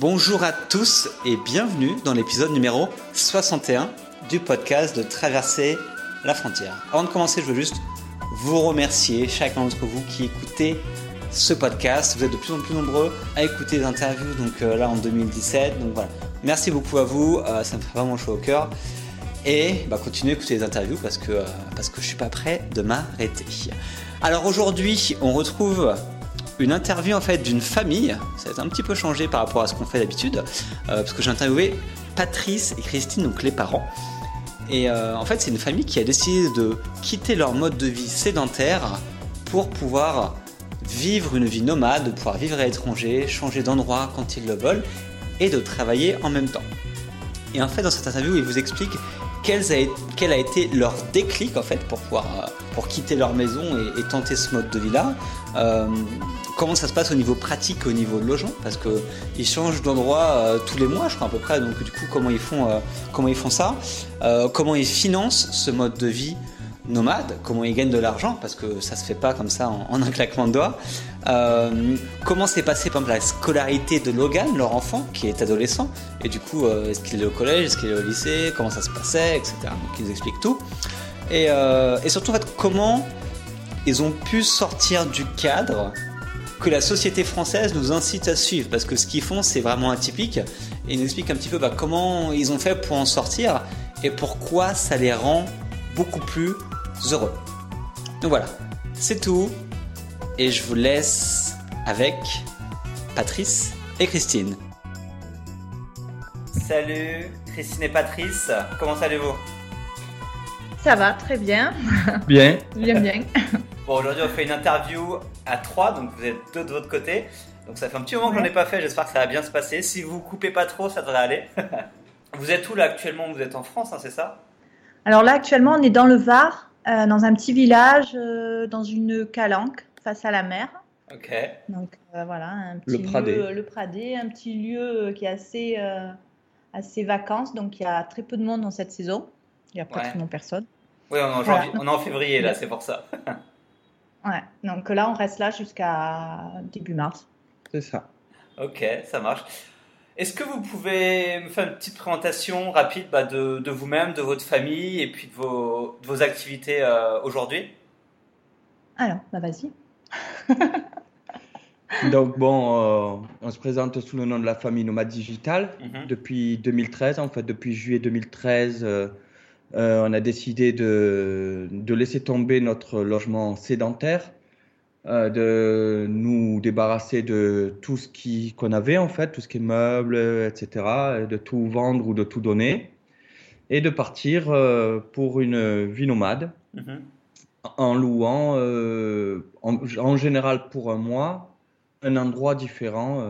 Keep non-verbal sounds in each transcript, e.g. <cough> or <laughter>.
Bonjour à tous et bienvenue dans l'épisode numéro 61 du podcast de Traverser la frontière. Avant de commencer, je veux juste vous remercier, chacun d'entre vous qui écoutez ce podcast. Vous êtes de plus en plus nombreux à écouter les interviews, donc euh, là en 2017. Donc voilà, merci beaucoup à vous, euh, ça me fait vraiment chaud au cœur. Et bah, continuez à écouter les interviews parce que, euh, parce que je suis pas prêt de m'arrêter. Alors aujourd'hui, on retrouve une interview en fait d'une famille. Ça être un petit peu changé par rapport à ce qu'on fait d'habitude, parce que j'ai interviewé Patrice et Christine, donc les parents. Et en fait, c'est une famille qui a décidé de quitter leur mode de vie sédentaire pour pouvoir vivre une vie nomade, de pouvoir vivre à l'étranger, changer d'endroit quand ils le veulent et de travailler en même temps. Et en fait, dans cette interview, ils vous expliquent quel a, été leur déclic en fait pour pouvoir euh, pour quitter leur maison et, tenter ce mode de vie là. Euh, comment ça se passe au niveau pratique, au niveau de logement, parce que ils changent d'endroit euh, tous les mois, je crois à peu près. Donc du coup, comment ils font, comment ils font ça? Comment ils financent ce mode de vie nomade, comment ils gagnent de l'argent, parce que ça se fait pas comme ça en, un claquement de doigts. Euh, comment s'est passé par exemple la scolarité de Logan, leur enfant, qui est adolescent, et du coup, euh, est-ce qu'il est au collège, est-ce qu'il est au lycée, comment ça se passait, etc. Donc ils expliquent tout. Et, euh, et surtout, en fait, comment ils ont pu sortir du cadre que la société française nous incite à suivre, parce que ce qu'ils font, c'est vraiment atypique. Et ils nous expliquent un petit peu bah, comment ils ont fait pour en sortir et pourquoi ça les rend beaucoup plus heureux. Donc voilà, c'est tout. Et je vous laisse avec Patrice et Christine. Salut Christine et Patrice, comment allez-vous? Ça va, très bien. Bien. bien, bien. Bon, aujourd'hui on fait une interview à trois, donc vous êtes deux de votre côté. Donc ça fait un petit moment que j'en ai pas fait, j'espère que ça va bien se passer. Si vous coupez pas trop, ça devrait aller. <laughs> vous êtes où là actuellement? Vous êtes en France, hein, c'est ça? Alors là actuellement on est dans le Var, euh, dans un petit village, euh, dans une calanque, face à la mer. Ok. Donc euh, voilà, un petit le Pradé. Lieu, le Pradé, un petit lieu qui est assez, assez vacances, donc il y a très peu de monde dans cette saison. Il n'y a pratiquement personne. Oui, on est en, en février là, c'est pour ça. <laughs> ouais, donc là on reste là jusqu'à début mars. C'est ça. Ok, ça marche. Est-ce que vous pouvez me faire une petite présentation rapide bah, de, vous-même, de votre famille et puis de vos, activités euh, aujourd'hui? Alors, bah vas-y. <laughs> Donc bon, euh, on se présente sous le nom de la famille Nomade Digital mhm. depuis 2013. En fait, depuis juillet 2013, euh, on a décidé de, de, laisser tomber notre logement sédentaire de nous débarrasser de tout ce qui qu'on avait en fait, tout ce qui est meubles, etc., de tout vendre ou de tout donner, et de partir euh, pour une vie nomade, mm-hmm. en louant, euh, en, général pour un mois, un endroit différent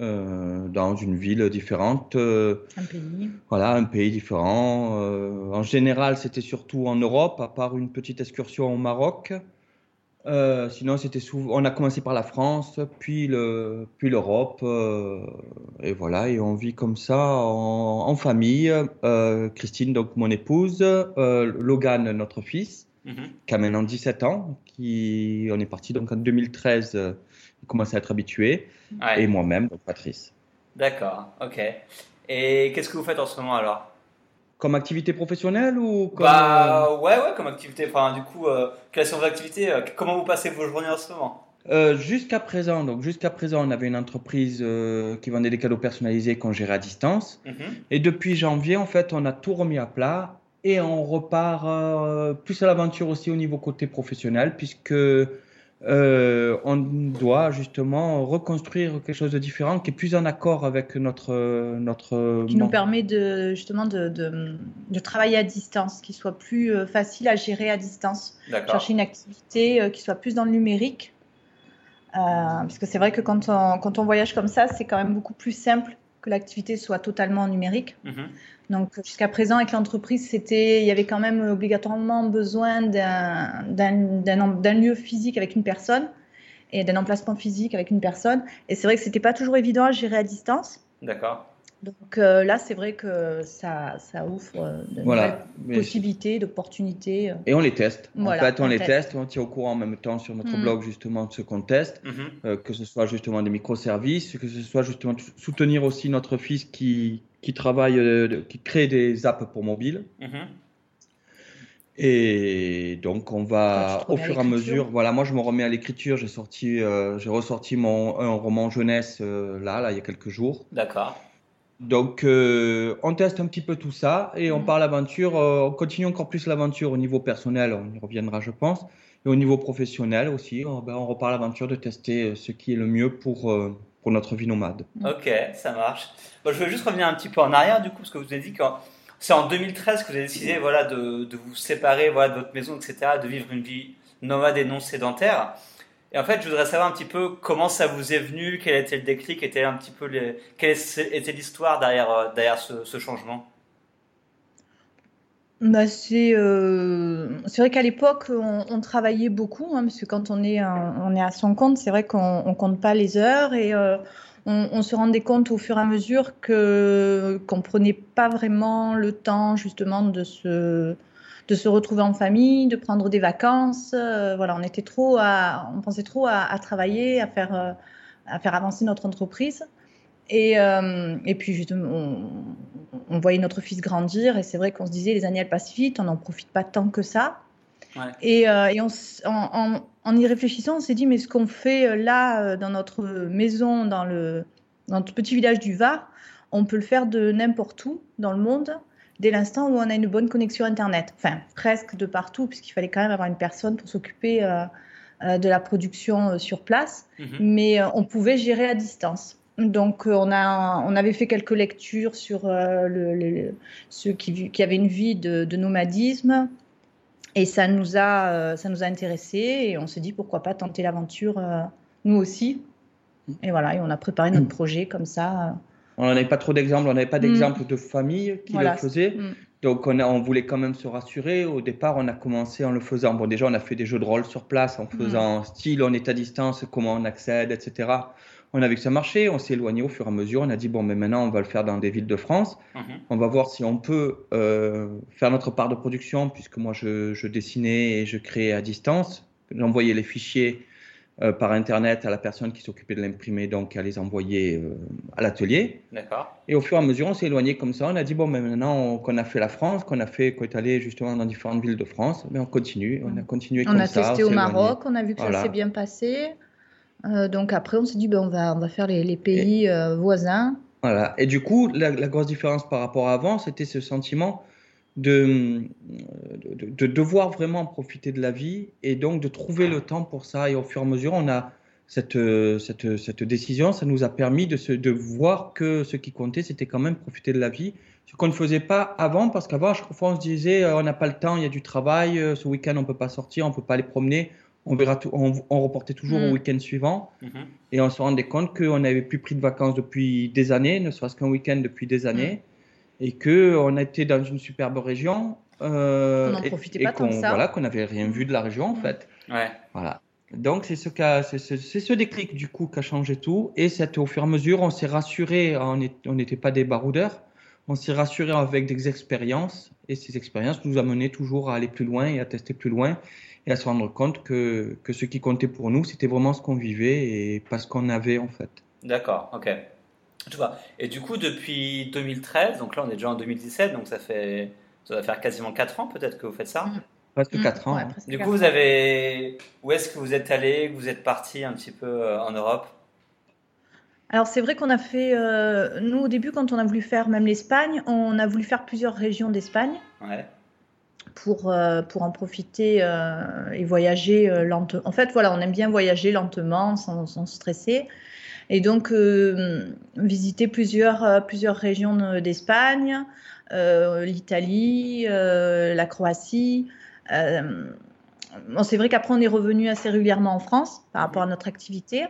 dans une ville différente. un pays. Voilà, un pays différent. en général, c'était surtout en Europe, à part une petite excursion au Maroc. Euh, sinon, c'était souvent. On a commencé par la France, puis le, puis l'Europe, euh, et voilà. Et on vit comme ça en, famille. Euh, Christine, donc mon épouse, Logan, notre fils, mhm. qui a maintenant 17 ans, qui on est parti donc en 2013. il commençait à être habitué, et moi-même, donc Patrice. D'accord, ok. Et qu'est-ce que vous faites en ce moment alors? Comme activité professionnelle ou comme... Bah ouais, ouais, comme activité. Enfin, du coup, euh, quelles sont vos activités euh, Comment vous passez vos journées en ce moment? Euh, jusqu'à présent, donc jusqu'à présent, on avait une entreprise euh, qui vendait des cadeaux personnalisés qu'on gérait à distance. Mhm. Et depuis janvier, en fait, on a tout remis à plat et on repart plus à l'aventure aussi au niveau côté professionnel, puisque euh, on doit justement reconstruire quelque chose de différent qui est plus en accord avec notre notre qui nous permet de justement de, de, travailler à distance qui soit plus euh, facile à gérer à distance. Chercher une activité euh, qui soit plus dans le numérique. Parce que c'est vrai que quand on, quand on voyage comme ça c'est quand même beaucoup plus simple que l'activité soit totalement numérique mhm. Donc jusqu'à présent avec l'entreprise, c'était, il y avait quand même obligatoirement besoin d'un lieu physique avec une personne et d'un emplacement physique avec une personne. Et c'est vrai que c'était pas toujours évident à gérer à distance. D'accord. Donc là, c'est vrai que ça, ça ouvre de voilà. possibilités, d'opportunités. Et on les teste. en fait, on, les teste. on tient au courant en même temps sur notre mm. blog justement de ce qu'on teste, mm-hmm. que ce soit justement des microservices, que ce soit justement soutenir aussi notre fils qui, qui travaille, qui crée des apps pour mobile. Mm-hmm. Et donc on va au fur et à mesure. Voilà, moi je me remets à l'écriture. J'ai sorti, euh, j'ai ressorti mon un roman jeunesse euh, là, là il y a quelques jours. D'accord. Donc euh, on teste un petit peu tout ça et on mm. part l'aventure. on continue encore plus l'aventure au niveau personnel. On y reviendra, je pense. Et au niveau professionnel aussi, on, ben, on repart l'aventure de tester ce qui est le mieux pour pour notre vie nomade. Ok, ça marche. Bon, je veux juste revenir un petit peu en arrière du coup parce que vous avez dit quand c'est en 2013 que vous avez décidé voilà, de, de vous séparer voilà, de votre maison, etc., de vivre une vie nomade et non sédentaire. Et en fait, je voudrais savoir un petit peu comment ça vous est venu, quel était le déclic, était un petit peu quelle était l'histoire derrière, euh, derrière ce, changement? Bah c'est euh, vrai qu'à l'époque, on, travaillait beaucoup, hein, parce que quand on est, on est à son compte, c'est vrai qu'on ne compte pas les heures et euh, on, se rendait compte au fur et à mesure qu'on prenait pas vraiment le temps justement de se de se retrouver en famille, de prendre des vacances. Euh, voilà, on était trop à, on pensait trop à, travailler, à faire euh, à faire avancer notre entreprise. Et, euh, et puis justement, on, voyait notre fils grandir et c'est vrai qu'on se disait les années elles passent vite, on n'en profite pas tant que ça. Et, et on, en, en y réfléchissant, on s'est dit, mais ce qu'on fait là, dans notre maison, dans, le, notre petit village du Var, on peut le faire de n'importe où dans le monde, dès l'instant où on a une bonne connexion Internet. Enfin, presque de partout, puisqu'il fallait quand même avoir une personne pour s'occuper euh, de la production sur place. Mhm. Mais on pouvait gérer à distance. Donc, on, a, on avait fait quelques lectures sur le, ceux qui, qui, avaient une vie de, de nomadisme, et ça nous a, euh, ça nous a intéressés et on s'est dit pourquoi pas tenter l'aventure euh, nous aussi. Et voilà, et on a préparé notre projet comme ça. On n'avait pas trop d'exemples, on n'avait pas d'exemples de famille qui le faisaient. Mm. Donc on, a, on voulait quand même se rassurer. Au départ, on a commencé en le faisant. Bon, déjà, on a fait des jeux de rôle sur place en mm. faisant style, on est à distance, comment on accède, etc. On a vu que ça marchait, on s'est éloigné au fur et à mesure. On a dit, bon, mais maintenant, on va le faire dans des villes de France. Mhm. On va voir si on peut euh, faire notre part de production, puisque moi, je, dessinais et je créais à distance. J'envoyais les fichiers euh, par Internet à la personne qui s'occupait de l'imprimer, donc à les envoyer euh, à l'atelier. D'accord. Et au fur et à mesure, on s'est éloigné comme ça. On a dit, bon, mais maintenant qu'on a fait la France, qu'on a fait, qu'on est allé justement dans différentes villes de France, mais on continue. On a continué on comme ça. On a testé au Maroc, on a vu que ça s'est bien passé. Euh, donc après, on s'est dit, ben, on, va, on va faire les, pays euh, voisins. Voilà. Et du coup, la, grosse différence par rapport à avant, c'était ce sentiment de, de, devoir vraiment profiter de la vie et donc de trouver le temps pour ça. Et au fur et à mesure, on a cette, cette, cette décision, ça nous a permis de, se, de voir que ce qui comptait, c'était quand même profiter de la vie. Ce qu'on ne faisait pas avant, parce qu'avant, chaque fois, on se disait, euh, on n'a pas le temps, il y a du travail, ce week-end, on ne peut pas sortir, on ne peut pas aller promener on, verra tout, on, reportait toujours au mm. week-end suivant. Mm-hmm. Et on se rendait compte qu'on n'avait plus pris de vacances depuis des années, ne serait-ce qu'un week-end depuis des années. Mm. Et qu'on était dans une superbe région. Euh, on n'en profitait pas tant que ça. Voilà, qu'on n'avait rien vu de la région, en mm. fait. Ouais. Voilà. Donc, c'est ce, c'est ce, déclic, du coup, qui a changé tout. Et c'est au fur et à mesure, on s'est rassuré, on n'était pas des baroudeurs, on s'est rassuré avec des expériences. Et ces expériences nous amenaient toujours à aller plus loin et à tester plus loin et à se rendre compte que, que ce qui comptait pour nous, c'était vraiment ce qu'on vivait et pas ce qu'on avait en fait. D'accord, ok. Tu vois. Et du coup, depuis 2013, donc là on est déjà en 2017, donc ça fait ça va faire quasiment 4 ans peut-être que vous faites ça mmh. Presque 4 mmh. ans. du coup, vous avez. Où est-ce que vous êtes allé Vous êtes parti un petit peu euh, en Europe? Alors c'est vrai qu'on a fait, euh, nous au début quand on a voulu faire même l'Espagne, on a voulu faire plusieurs régions d'Espagne. Ouais pour, euh, pour en profiter euh, et voyager euh, lentement. En fait, voilà, on aime bien voyager lentement, sans, sans stresser. Et donc, visiter plusieurs, plusieurs régions d'Espagne, l'Italie, la Croatie. Bon, c'est vrai qu'après, on est revenu assez régulièrement en France par rapport à notre activité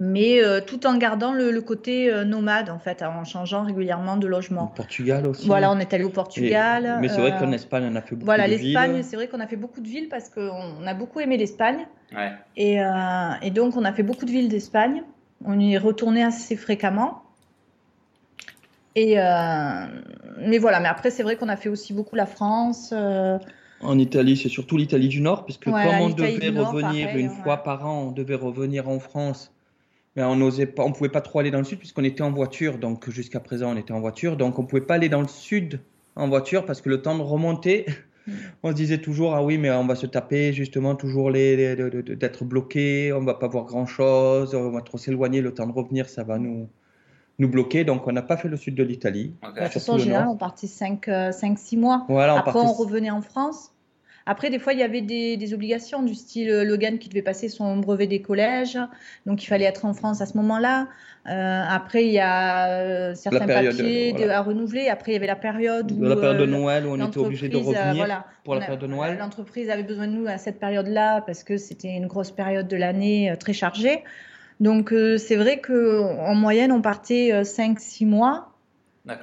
mais euh, tout en gardant le, côté euh, nomade en fait, en changeant régulièrement de logement. Au Portugal aussi. Voilà, on est allé au Portugal. mais c'est vrai qu'en euh, Espagne, on a fait beaucoup voilà, de villes. Voilà, l'Espagne, c'est vrai qu'on a fait beaucoup de villes parce qu'on a beaucoup aimé l'Espagne. Ouais. Et, et, donc, on a fait beaucoup de villes d'Espagne. On y est retourné assez fréquemment. Et mais voilà, mais après c'est vrai qu'on a fait aussi beaucoup la France. En Italie, c'est surtout l'Italie du Nord, puisque comme on devait revenir une fois par an, on devait revenir en France. Mais on n'osait pas, on pouvait pas trop aller dans le sud puisqu'on était en voiture. Donc jusqu'à présent, on était en voiture, donc on pouvait pas aller dans le sud en voiture parce que le temps de remonter. On se disait toujours ah oui mais on va se taper justement toujours les, d'être bloqué, on va pas voir grand chose, on va trop s'éloigner, le temps de revenir ça va nous nous bloquer. Donc on n'a pas fait le sud de l'Italie. De toute façon en général on partait 5-6 mois. Voilà, Après on revenait en France. Après, des fois, il y avait des, obligations du style euh, Logan qui devait passer son brevet des collèges, donc il fallait être en France à ce moment-là. Euh, après, il y a euh, certains papiers à renouveler. Après, il y avait la période où. La période de Noël où on était obligé de revenir pour la période de Noël. L'entreprise avait besoin de nous à cette période-là parce que c'était une grosse période de l'année très chargée. Donc, c'est vrai qu'en moyenne, on partait 5-6 mois.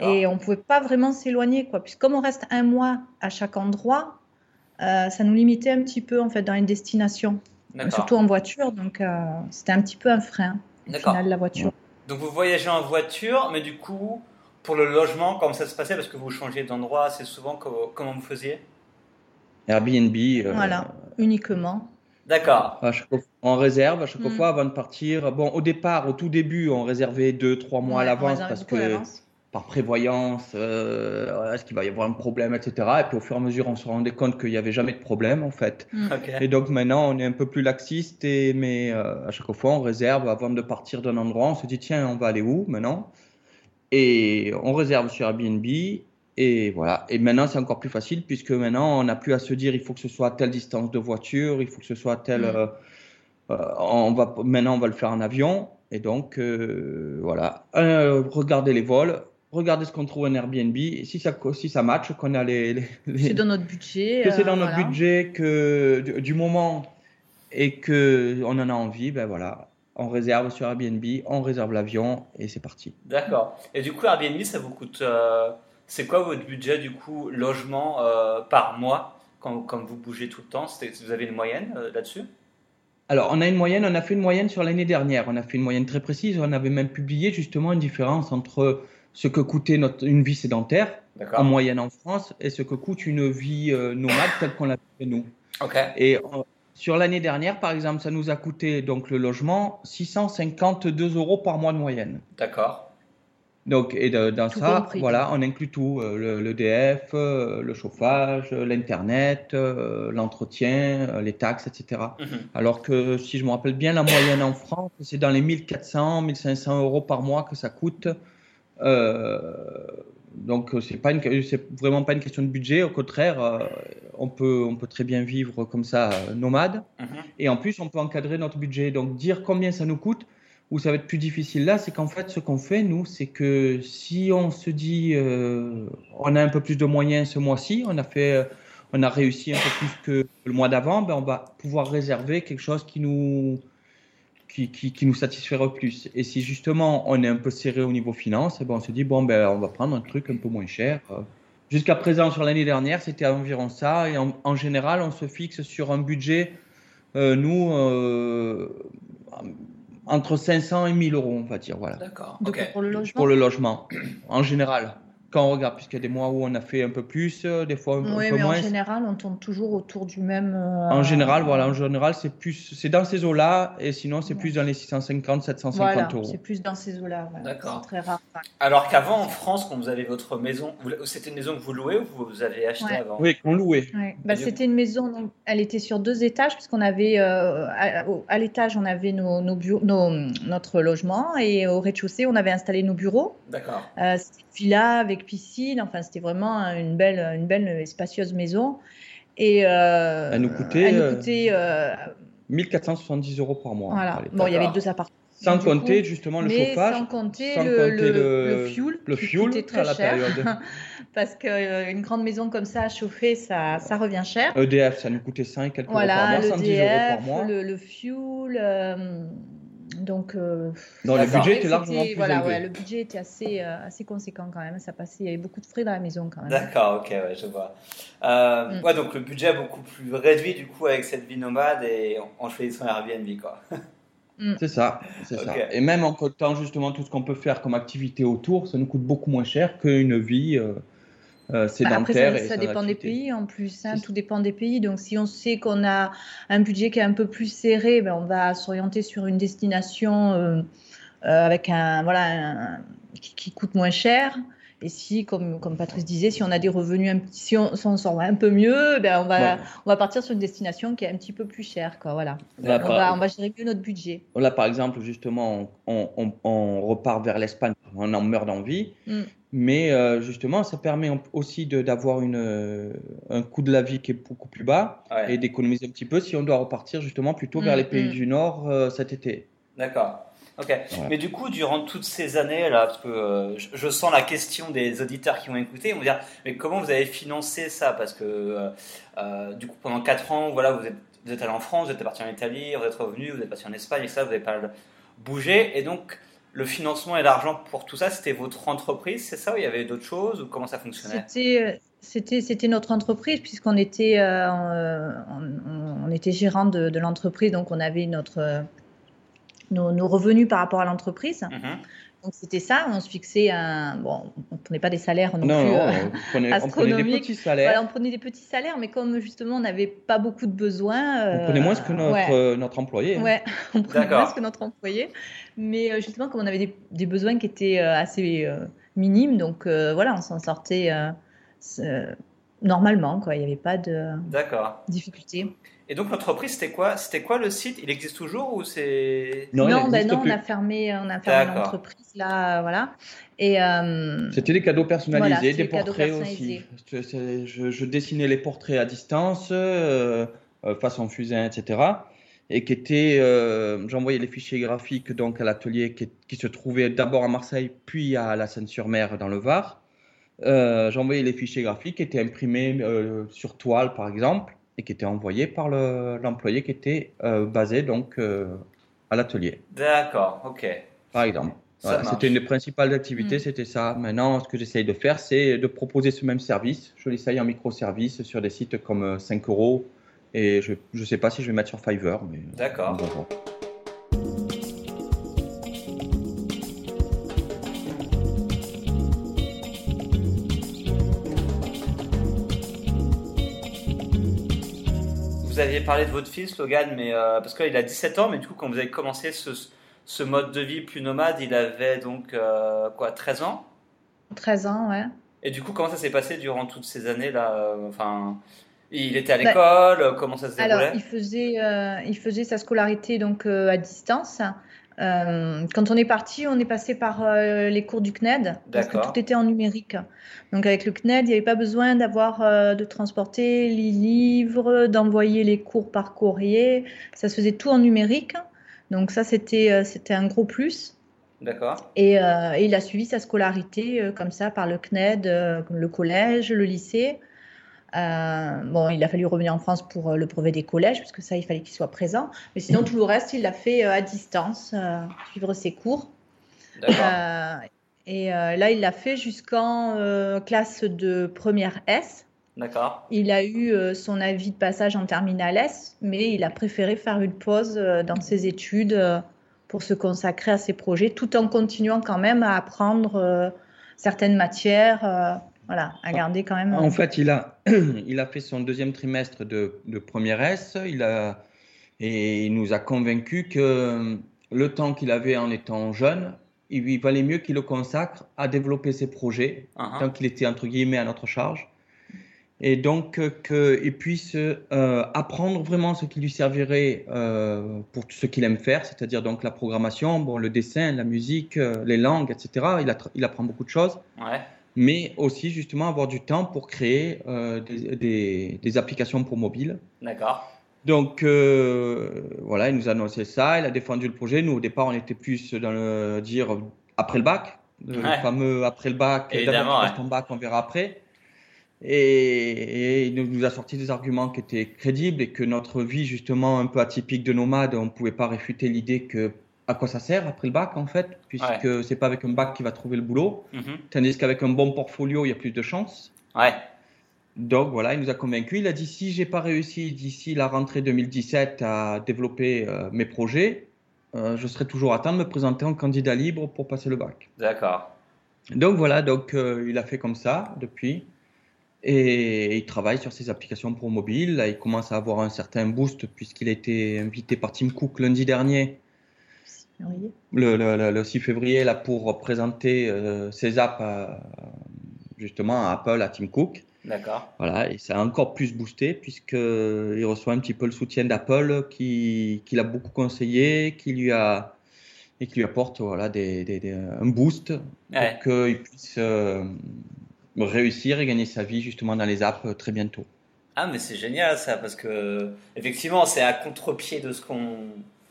Et on ne pouvait pas vraiment s'éloigner, quoi. Puisque comme on reste un mois à chaque endroit, euh, ça nous limitait un petit peu en fait dans une destination, surtout en voiture. Donc euh, c'était un petit peu un frein au final de la voiture. Donc vous voyagez en voiture, mais du coup pour le logement, comment ça se passait? Parce que vous changez d'endroit assez souvent. Comment vous faisiez? Airbnb. Euh, voilà, uniquement. D'accord. En réserve à chaque mm. fois avant de partir. Bon, au départ, au tout début, on réservait 2-3 mois à l'avance parce que par prévoyance, euh, est-ce qu'il va y avoir un problème, etc. Et puis au fur et à mesure, on se rendait compte qu'il n'y avait jamais de problème en fait. Mm. Et donc maintenant, on est un peu plus laxiste, et, mais euh, à chaque fois, on réserve avant de partir d'un endroit, on se dit tiens, on va aller où maintenant? Et on réserve sur Airbnb. Et voilà. Et maintenant, c'est encore plus facile puisque maintenant, on n'a plus à se dire il faut que ce soit à telle distance de voiture, il faut que ce soit à telle. Mm. Euh, on va, maintenant, on va le faire en avion. Et donc, voilà. regardez les vols, regardez ce qu'on trouve en Airbnb. Et si ça, si ça match, qu'on a les. les, c'est dans notre budget. Que c'est dans euh, notre budget, que du, moment et que on en a envie, ben voilà. On réserve sur Airbnb, on réserve l'avion et c'est parti. D'accord. Et du coup, Airbnb, ça vous coûte. Euh, c'est quoi votre budget, du coup, logement euh, par mois quand, quand, vous bougez tout le temps? Vous avez une moyenne là-dessus? Alors, on a une moyenne, on a fait une moyenne sur l'année dernière. On a fait une moyenne très précise. On avait même publié justement une différence entre ce que coûtait notre, une vie sédentaire en moyenne en France et ce que coûte une vie euh, nomade telle qu'on l'a fait nous. Et euh, sur l'année dernière, par exemple, ça nous a coûté donc le logement 652 euros par mois de moyenne. D'accord. Donc, et dans ça, voilà, on inclut tout euh, le, DF, le chauffage, l'internet, l'entretien, les taxes, etc. Mhm. Alors que si je me rappelle bien, la moyenne en France, c'est dans les 1400, 1500 euros par mois que ça coûte euh, donc c'est pas une, c'est vraiment pas une question de budget. Au contraire, euh, on peut, on peut très bien vivre comme ça euh, nomade. Mhm. Et en plus, on peut encadrer notre budget. Donc dire combien ça nous coûte, où ça va être plus difficile là, c'est qu'en fait, ce qu'on fait nous, c'est que si on se dit, on a un peu plus de moyens ce mois-ci, on a fait, on a réussi un peu plus que le mois d'avant, ben on va pouvoir réserver quelque chose qui nous qui, qui, nous satisferait plus. Et si justement on est un peu serré au niveau finance, eh ben on se dit bon ben on va prendre un truc un peu moins cher. Jusqu'à présent sur l'année dernière c'était environ ça et en, général on se fixe sur un budget euh, nous euh, entre 500 et 1000 euros on va dire voilà. D'accord. Pour le logement. Pour le logement en général quand on regarde, puisqu'il y a des mois où on a fait un peu plus, euh, des fois un, peu moins. Oui, mais en général, on tourne toujours autour du même. Euh, en général, voilà, en général, c'est plus, c'est dans ces eaux-là, et sinon, c'est plus dans les 650, 750 voilà, euros. C'est plus dans ces eaux-là. D'accord. Très rare. Alors qu'avant, en France, quand vous avez votre maison, c'était une maison que vous louez ou vous avez acheté avant? Oui, qu'on louait. Bah, c'était une maison, donc, elle était sur deux étages, puisqu'on avait euh, à, l'étage, on avait nos, nos, nos, notre logement, et au rez-de-chaussée, on avait installé nos bureaux. D'accord. c'était une villa avec piscine. Enfin, c'était vraiment une belle, une belle et spacieuse maison. Et euh, elle nous coûtait, elle nous coûtait 1470 euh, euros par mois. Voilà. Bon, il y avait deux appartements. Sans compter justement le chauffage. Sans compter, le, le, le, fuel. Le fuel coûtait très cher. <laughs> parce qu'une euh, grande maison comme ça à chauffer, ça, ça revient cher. EDF, ça nous coûtait 5 quelques euros par mois, 110 euros par mois. Le, fuel. Donc, euh, le budget était largement plus voilà, ouais, le budget était assez, euh, assez conséquent quand même. Ça passait, il y avait beaucoup de frais dans la maison quand même. D'accord, ok, ouais, je vois. Euh, mm. ouais, donc le budget est beaucoup plus réduit du coup avec cette vie nomade et en choisissant Airbnb, quoi. Mm. C'est ça, c'est ça. Et même en comptant justement tout ce qu'on peut faire comme activité autour, ça nous coûte beaucoup moins cher qu'une vie euh, euh, sédentaire. Bah, après, ça, dépend des pays en plus, hein, tout dépend des pays. Donc si on sait qu'on a un budget qui est un peu plus serré, ben, on va s'orienter sur une destination euh, avec un voilà qui, coûte moins cher. Et si, comme, comme Patrice disait, si on a des revenus, un, si on s'en sort un peu mieux, ben on, va, on va partir sur une destination qui est un petit peu plus chère. Quoi, voilà. on, va, on, va, gérer mieux notre budget. Là, par exemple, justement, on, on, on repart vers l'Espagne, on en meurt d'envie. Mm. Mais euh, justement, ça permet aussi d'avoir euh, un coût de la vie qui est beaucoup plus bas et d'économiser un petit peu si on doit repartir justement plutôt vers mm, les pays mm. du Nord euh, cet été. D'accord. Ok. Mais du coup, durant toutes ces années là, parce que euh, je, sens la question des auditeurs qui vont écouter, ils vont dire mais comment vous avez financé ça? Parce que euh, euh, du coup, pendant 4 ans, voilà, vous êtes, vous êtes allé en France, vous êtes parti en Italie, vous êtes revenu, vous êtes parti en Espagne, et ça, vous n'avez pas bougé. Et donc, le financement et l'argent pour tout ça, c'était votre entreprise, c'est ça Ou il y avait d'autres choses Ou comment ça fonctionnait? C'était, c'était, notre entreprise, puisqu'on était, on, était gérant de, de l'entreprise, donc on avait notre nos, revenus par rapport à l'entreprise. Mhm. Donc c'était ça, on se fixait un. Bon, on ne prenait pas des salaires non, plus euh, on, prenait, astronomiques. des petits salaires. on prenait des petits salaires, mais comme justement on n'avait pas beaucoup de besoins. on prenait moins que notre, euh, notre employé. Hein. Ouais, <laughs> on prenait moins que notre employé. Mais euh, justement, comme on avait des, des besoins qui étaient assez minimes, donc voilà, on s'en sortait normalement, quoi. Il n'y avait pas de difficulté. Et donc l'entreprise, c'était quoi C'était quoi le site? Il existe toujours ou c'est Non, non, ben non on a fermé, on a fermé l'entreprise là, voilà. Et euh, c'était des cadeaux personnalisés, des portraits aussi. Je, dessinais les portraits à distance, euh, euh, façon fusain, etc. Et qui étaient, j'envoyais les fichiers graphiques donc à l'atelier qui, qui, se trouvait d'abord à Marseille, puis à la Seine-sur-Mer dans le Var. j'envoyais les fichiers graphiques qui étaient imprimés sur toile, par exemple et qui était envoyé par l'employé qui était euh, basé donc euh, à l'atelier. D'accord, ok. Par exemple. c'était une des principales activités, mm. c'était ça. Maintenant, ce que j'essaye de faire, c'est de proposer ce même service. Je l'essaye en microservice sur des sites comme 5 euh, euros. Et je ne sais pas si je vais mettre sur Fiverr. D'accord. vous aviez parlé de votre fils, Logan, mais euh, parce qu'il a 17 ans, mais du coup, quand vous avez commencé ce, mode de vie plus nomade, il avait donc euh, quoi, 13 ans? 13 ans, ouais. Et du coup, comment ça s'est passé durant toutes ces années-là euh, Enfin, il était à bah, l'école Comment ça se déroulait? Alors, il faisait, il faisait sa scolarité donc à distance. Euh, quand on est parti, on est passé par euh, les cours du CNED parce que tout était en numérique. Donc avec le CNED, il n'y avait pas besoin d'avoir euh, de transporter les livres, d'envoyer les cours par courrier. Ça se faisait tout en numérique. Donc ça, c'était c'était un gros plus. D'accord. Et, et, il a suivi sa scolarité comme ça par le CNED, le collège, le lycée. Euh, bon, il a fallu revenir en France pour euh, le brevet des collèges, parce que ça, il fallait qu'il soit présent. Mais sinon, tout le reste, il l'a fait euh, à distance, suivre ses cours. et là, il l'a fait jusqu'en classe de première S. D'accord. Il a eu son avis de passage en terminale S, mais il a préféré faire une pause dans ses études pour se consacrer à ses projets, tout en continuant quand même à apprendre certaines matières voilà, à garder quand même. En fait, il a, <clears throat> il a fait son deuxième trimestre de, de première S. Il a, et il nous a convaincu que le temps qu'il avait en étant jeune, il, valait mieux qu'il le consacre à développer ses projets, tant qu'il était entre guillemets à notre charge. Et donc qu'il puisse euh, apprendre vraiment ce qui lui servirait euh, pour ce qu'il aime faire, c'est-à-dire donc la programmation, bon, le dessin, la musique, euh, les langues, etc. Il, il apprend beaucoup de choses. Ouais mais aussi justement avoir du temps pour créer euh, des, des, applications pour mobile. D'accord. Donc euh, voilà, il nous a annoncé ça, il a défendu le projet. Nous au départ, on était plus dans le dire après le bac, le fameux après le bac, d'abord ouais. ton bac, on verra après. Et, et, il nous a sorti des arguments qui étaient crédibles et que notre vie justement un peu atypique de nomade, on ne pouvait pas réfuter l'idée que à quoi ça sert après le bac en fait, puisque ouais. c'est pas avec un bac qu'il va trouver le boulot, mhm. tandis qu'avec un bon portfolio, il y a plus de chances. Ouais. Donc voilà, il nous a convaincus. Il a dit si j'ai pas réussi d'ici la rentrée 2017 à développer euh, mes projets, je serai toujours à temps de me présenter en candidat libre pour passer le bac. D'accord. Donc voilà, donc il a fait comme ça depuis. Et il travaille sur ses applications pour mobile. Là, il commence à avoir un certain boost puisqu'il a été invité par Tim Cook lundi dernier le, 6 février là, pour présenter euh, ses apps justement à Apple, à Tim Cook. D'accord. Voilà, et ça a encore plus boosté puisqu'il reçoit un petit peu le soutien d'Apple qui, qui l'a beaucoup conseillé, qui lui a et qui lui apporte voilà, des, des, un boost pour qu'il puisse euh, réussir et gagner sa vie justement dans les apps très bientôt. Ah mais c'est génial ça parce que effectivement c'est à contre-pied de ce qu'on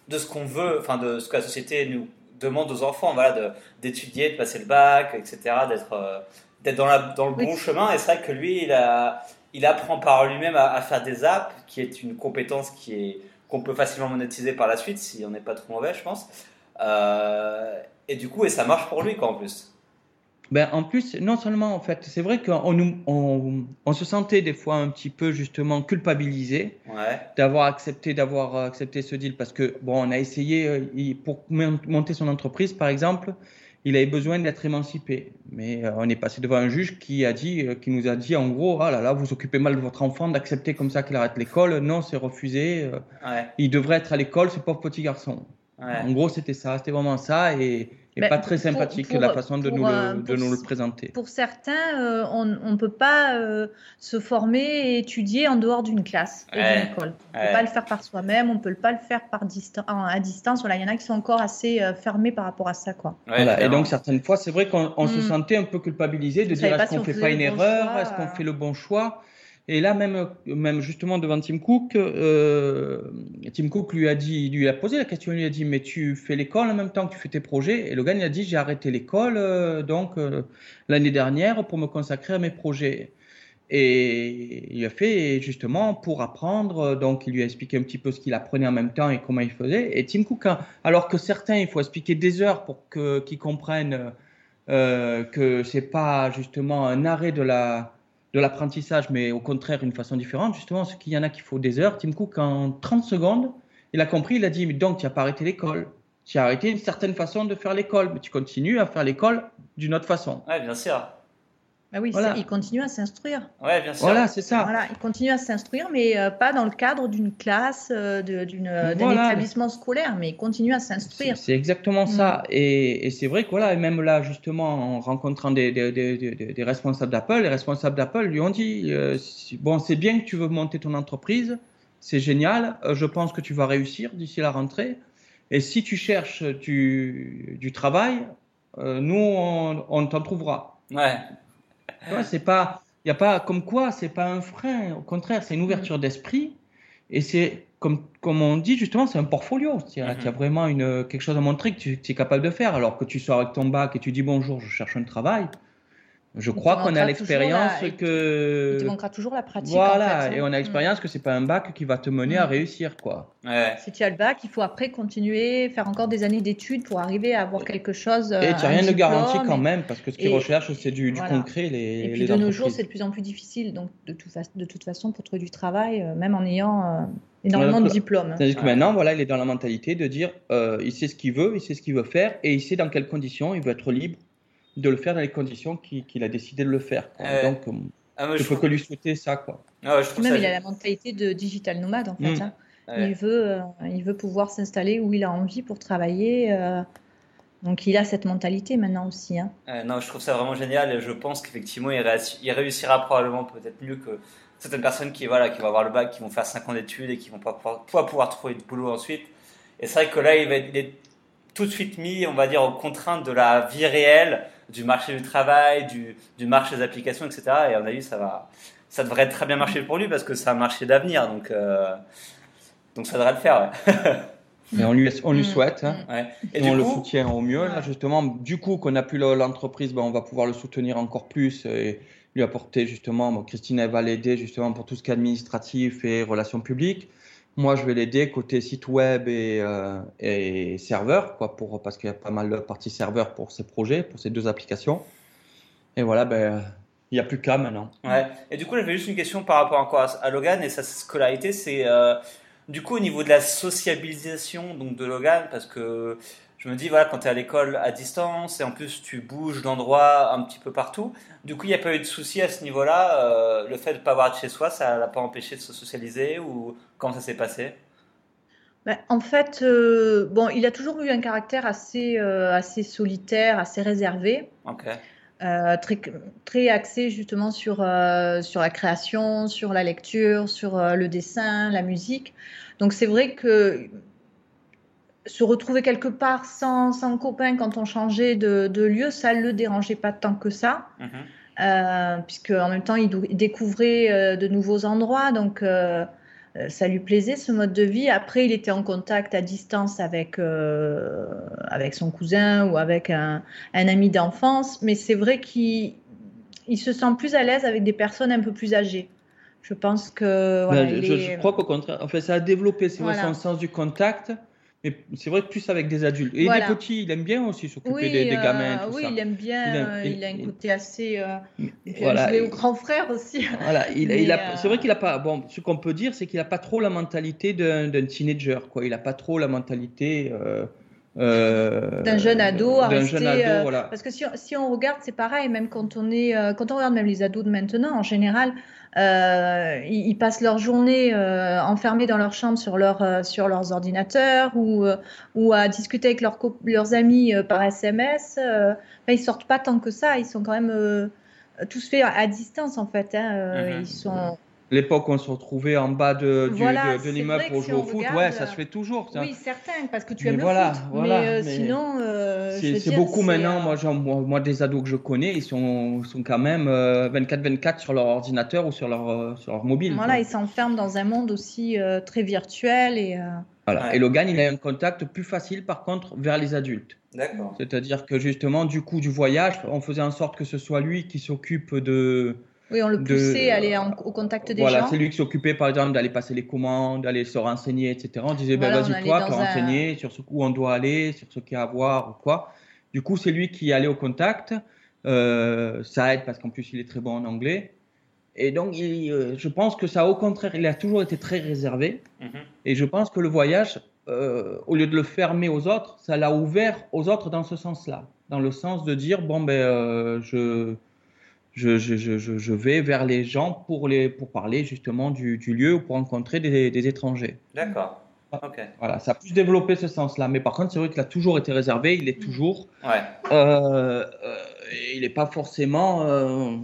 de ce qu'on veut, enfin de ce que la société nous demande aux enfants, voilà, d'étudier, de, passer le bac, etc., d'être euh, d'être dans, la, dans le bon chemin. Et c'est vrai que lui, il, a, il apprend par lui-même à, faire des apps, qui est une compétence qui est qu'on peut facilement monétiser par la suite si on n'est pas trop mauvais, je pense. Euh, et du coup, et ça marche pour lui, quoi, en plus. Ben, en plus, non seulement, en fait, c'est vrai qu'on on, on, se sentait des fois un petit peu justement culpabilisé d'avoir accepté, d'avoir accepté ce deal parce que, bon, on a essayé, euh, pour monter son entreprise, par exemple, il avait besoin d'être émancipé. Mais euh, on est passé devant un juge qui a dit, euh, qui nous a dit en gros, ah là là, vous occupez mal de votre enfant, d'accepter comme ça qu'il arrête l'école. Non, c'est refusé. Il devrait être à l'école, ce pauvre petit garçon. En gros, c'était ça, c'était vraiment ça. Et, et pas très sympathique la façon de, nous, le, euh, de nous le présenter. Pour certains, euh, on ne peut pas euh, se former et étudier en dehors d'une classe et d'une école. On ne peut pas le faire par soi-même, on ne peut pas le faire par à distance. Voilà, il y en a qui sont encore assez fermés par rapport à ça. Quoi. Voilà. Et donc, certaines fois, c'est vrai qu'on se mm. sentait un peu culpabilisé de dire est-ce qu'on ne fait pas une erreur, est-ce qu'on fait le bon choix? Et là, même, même justement devant Tim Cook, euh, Tim Cook lui a dit, lui a posé la question, il lui a dit, mais tu fais l'école en même temps que tu fais tes projets? Et le gars, il a dit, j'ai arrêté l'école euh, donc euh, l'année dernière pour me consacrer à mes projets. Et il a fait justement pour apprendre, donc il lui a expliqué un petit peu ce qu'il apprenait en même temps et comment il faisait. Et Tim Cook, hein, alors que certains, il faut expliquer des heures pour que qu'ils comprennent euh, que c'est pas justement un arrêt de la de l'apprentissage, mais au contraire une façon différente. Justement, ce qu'il y en a qu'il faut des heures. Tim Cook, en 30 secondes, il a compris, il a dit, mais donc tu n'as pas arrêté l'école. Tu as arrêté une certaine façon de faire l'école, mais tu continues à faire l'école d'une autre façon. Oui, bien sûr. Ah oui, il continue à s'instruire. Ouais, bien sûr. Voilà, c'est ça. Voilà, il continue à s'instruire, mais euh, pas dans le cadre d'une classe, euh, d'un établissement scolaire, mais il continue à s'instruire. C'est exactement ça. Mm. Et, c'est vrai que voilà, et même là, justement, en rencontrant des, des, des, responsables d'Apple, les responsables d'Apple lui ont dit euh, Bon, c'est bien que tu veux monter ton entreprise, c'est génial, je pense que tu vas réussir d'ici la rentrée. Et si tu cherches du, du travail, nous, on, on t'en trouvera. Ouais c'est pas, il y a pas comme quoi, c'est pas un frein. Au contraire, c'est une ouverture d'esprit. Et c'est comme, comme on dit justement, c'est un portfolio. Il y a mm-hmm. vraiment une, quelque chose à montrer que tu, tu, es capable de faire. Alors que tu sors avec ton bac et tu dis bonjour, je cherche un travail. Je crois qu'on a l'expérience que. Il te manquera toujours la pratique. Voilà, hein. et on a l'expérience que c'est pas un bac qui va te mener à réussir, quoi. Si tu as le bac, il faut après continuer, faire encore des années d'études pour arriver à avoir quelque chose. Et tu n'as rien de garanti quand même, parce que ce qu'ils recherchent, c'est du, concret. Les, et puis de nos jours, c'est de plus en plus difficile. Donc, de, de toute façon, pour trouver du travail, euh, même en ayant euh, énormément de diplômes. C'est-à-dire que maintenant, voilà, il est dans la mentalité de dire euh, il sait ce qu'il veut, il sait ce qu'il veut faire, et il sait dans quelles conditions il veut être libre de le faire dans les conditions qu'il a décidé de le faire. Donc, ah, je peux que lui souhaiter ça. Quoi. Ah, Même, il a la mentalité de digital nomade, en fait. Mm. Hein. Il, veut, euh, il veut pouvoir s'installer où il a envie pour travailler. Euh, donc, il a cette mentalité maintenant aussi. Hein. non, je trouve ça vraiment génial et je pense qu'effectivement, il, il, réussira probablement peut-être mieux que certaines personnes qui, voilà, qui vont avoir le bac, qui vont faire 5 ans d'études et qui vont pas pouvoir, pouvoir trouver du boulot ensuite. Et c'est vrai que là, il, va, il est tout de suite mis, on va dire, aux contraintes de la vie réelle du marché du travail, du, du marché des applications, etc. Et à mon avis, ça, va, ça devrait très bien marcher pour lui parce que c'est un marché d'avenir. Donc, euh, donc ça devrait le faire. Ouais. on lui, on lui mm. souhaite. Hein. Et, on le soutient au mieux. Là, justement, du coup, qu'on a plus l'entreprise, ben, on va pouvoir le soutenir encore plus et lui apporter justement. Christine, elle va l'aider justement pour tout ce qui est administratif et relations publiques. Moi, je vais l'aider côté site web et, euh, et serveur, quoi, pour, parce qu'il y a pas mal de parties serveur pour ces projets, pour ces deux applications. Et voilà, ben, il n'y a plus qu'à maintenant. Ouais. Et du coup, j'avais juste une question par rapport à, Logan et sa scolarité. C'est, euh, Du coup, au niveau de la sociabilisation donc de Logan, parce que je me dis, voilà, quand tu es à l'école à distance et en plus tu bouges d'endroit un petit peu partout, du coup, il n'y a pas eu de souci à ce niveau-là. Euh, le fait de ne pas avoir de chez soi, ça l'a pas empêché de se socialiser ou comment ça s'est passé? Ben, en fait, euh, bon, il a toujours eu un caractère assez, euh, assez solitaire, assez réservé. très, très axé justement sur, sur la création, sur la lecture, sur le dessin, la musique. Donc c'est vrai que se retrouver quelque part sans, sans copain quand on changeait de, de, lieu, ça ne le dérangeait pas tant que ça. Euh, puisque en même temps, il, découvrait euh, de nouveaux endroits, donc euh, ça lui plaisait ce mode de vie. Après, il était en contact à distance avec, avec son cousin ou avec un, un ami d'enfance, mais c'est vrai qu'il il se sent plus à l'aise avec des personnes un peu plus âgées. Je pense que. Ben, je, crois qu'au contraire, en fait, ça a développé son sens du contact. Mais c'est vrai que plus avec des adultes. Et les petits, il aime bien aussi s'occuper des, des, gamins. Euh, oui, il aime bien. Il, a un côté assez. Euh, voilà, jouer au grand frère aussi. Voilà, il, il a, euh, c'est vrai qu'il a pas. Bon, ce qu'on peut dire, c'est qu'il n'a pas trop la mentalité d'un, teenager. Quoi. Il n'a pas trop la mentalité. Euh, euh, d'un jeune ado à rester, jeune ado, euh, voilà. parce que si, si, on regarde c'est pareil même quand on est quand on regarde même les ados de maintenant en général euh, ils, passent leur journée euh, enfermés dans leur chambre sur, leur, euh, sur leurs ordinateurs ou, ou à discuter avec leurs, leurs amis par SMS. Ben, ils sortent pas tant que ça. Ils sont quand même tous faits à distance en fait. Hein. Mhm. Ils sont l'époque où on se retrouvait en bas de, de, l'immeuble pour jouer au foot, ouais, ça se fait toujours. Oui, certain, parce que tu aimes le foot. Voilà, mais, sinon, c'est beaucoup maintenant. Moi, moi, des ados que je connais, ils sont, sont quand même 24-24 sur leur ordinateur ou sur leur, euh, sur leur mobile. Voilà, ils s'enferment dans un monde aussi euh, très virtuel et. Euh, voilà. Et Logan, il a un contact plus facile, par contre, vers les adultes. D'accord. C'est-à-dire que justement, du coup, du voyage, on faisait en sorte que ce soit lui qui s'occupe de oui, on le poussait à aller au contact des gens. Voilà, c'est lui qui s'occupait par exemple d'aller passer les commandes, d'aller se renseigner, etc. On disait, ben, vas-y toi, te renseigner sur ce où on doit aller, sur ce qu'il y a à voir ou quoi. Du coup, c'est lui qui allait au contact. Euh, ça aide parce qu'en plus, il est très bon en anglais. Et donc, euh, je pense que ça, au contraire, il a toujours été très réservé. Mhm. Et je pense que le voyage, euh, au lieu de le fermer aux autres, ça l'a ouvert aux autres dans ce sens-là. Dans le sens de dire, bon, ben, je je, je, je, je, vais vers les gens pour, les, pour parler justement du, du lieu ou pour rencontrer des, des étrangers. D'accord. Voilà, ça a plus développé ce sens-là. Mais par contre, c'est vrai qu'il a toujours été réservé, il est toujours. Ouais. Euh, euh, il n'est pas forcément. Euh,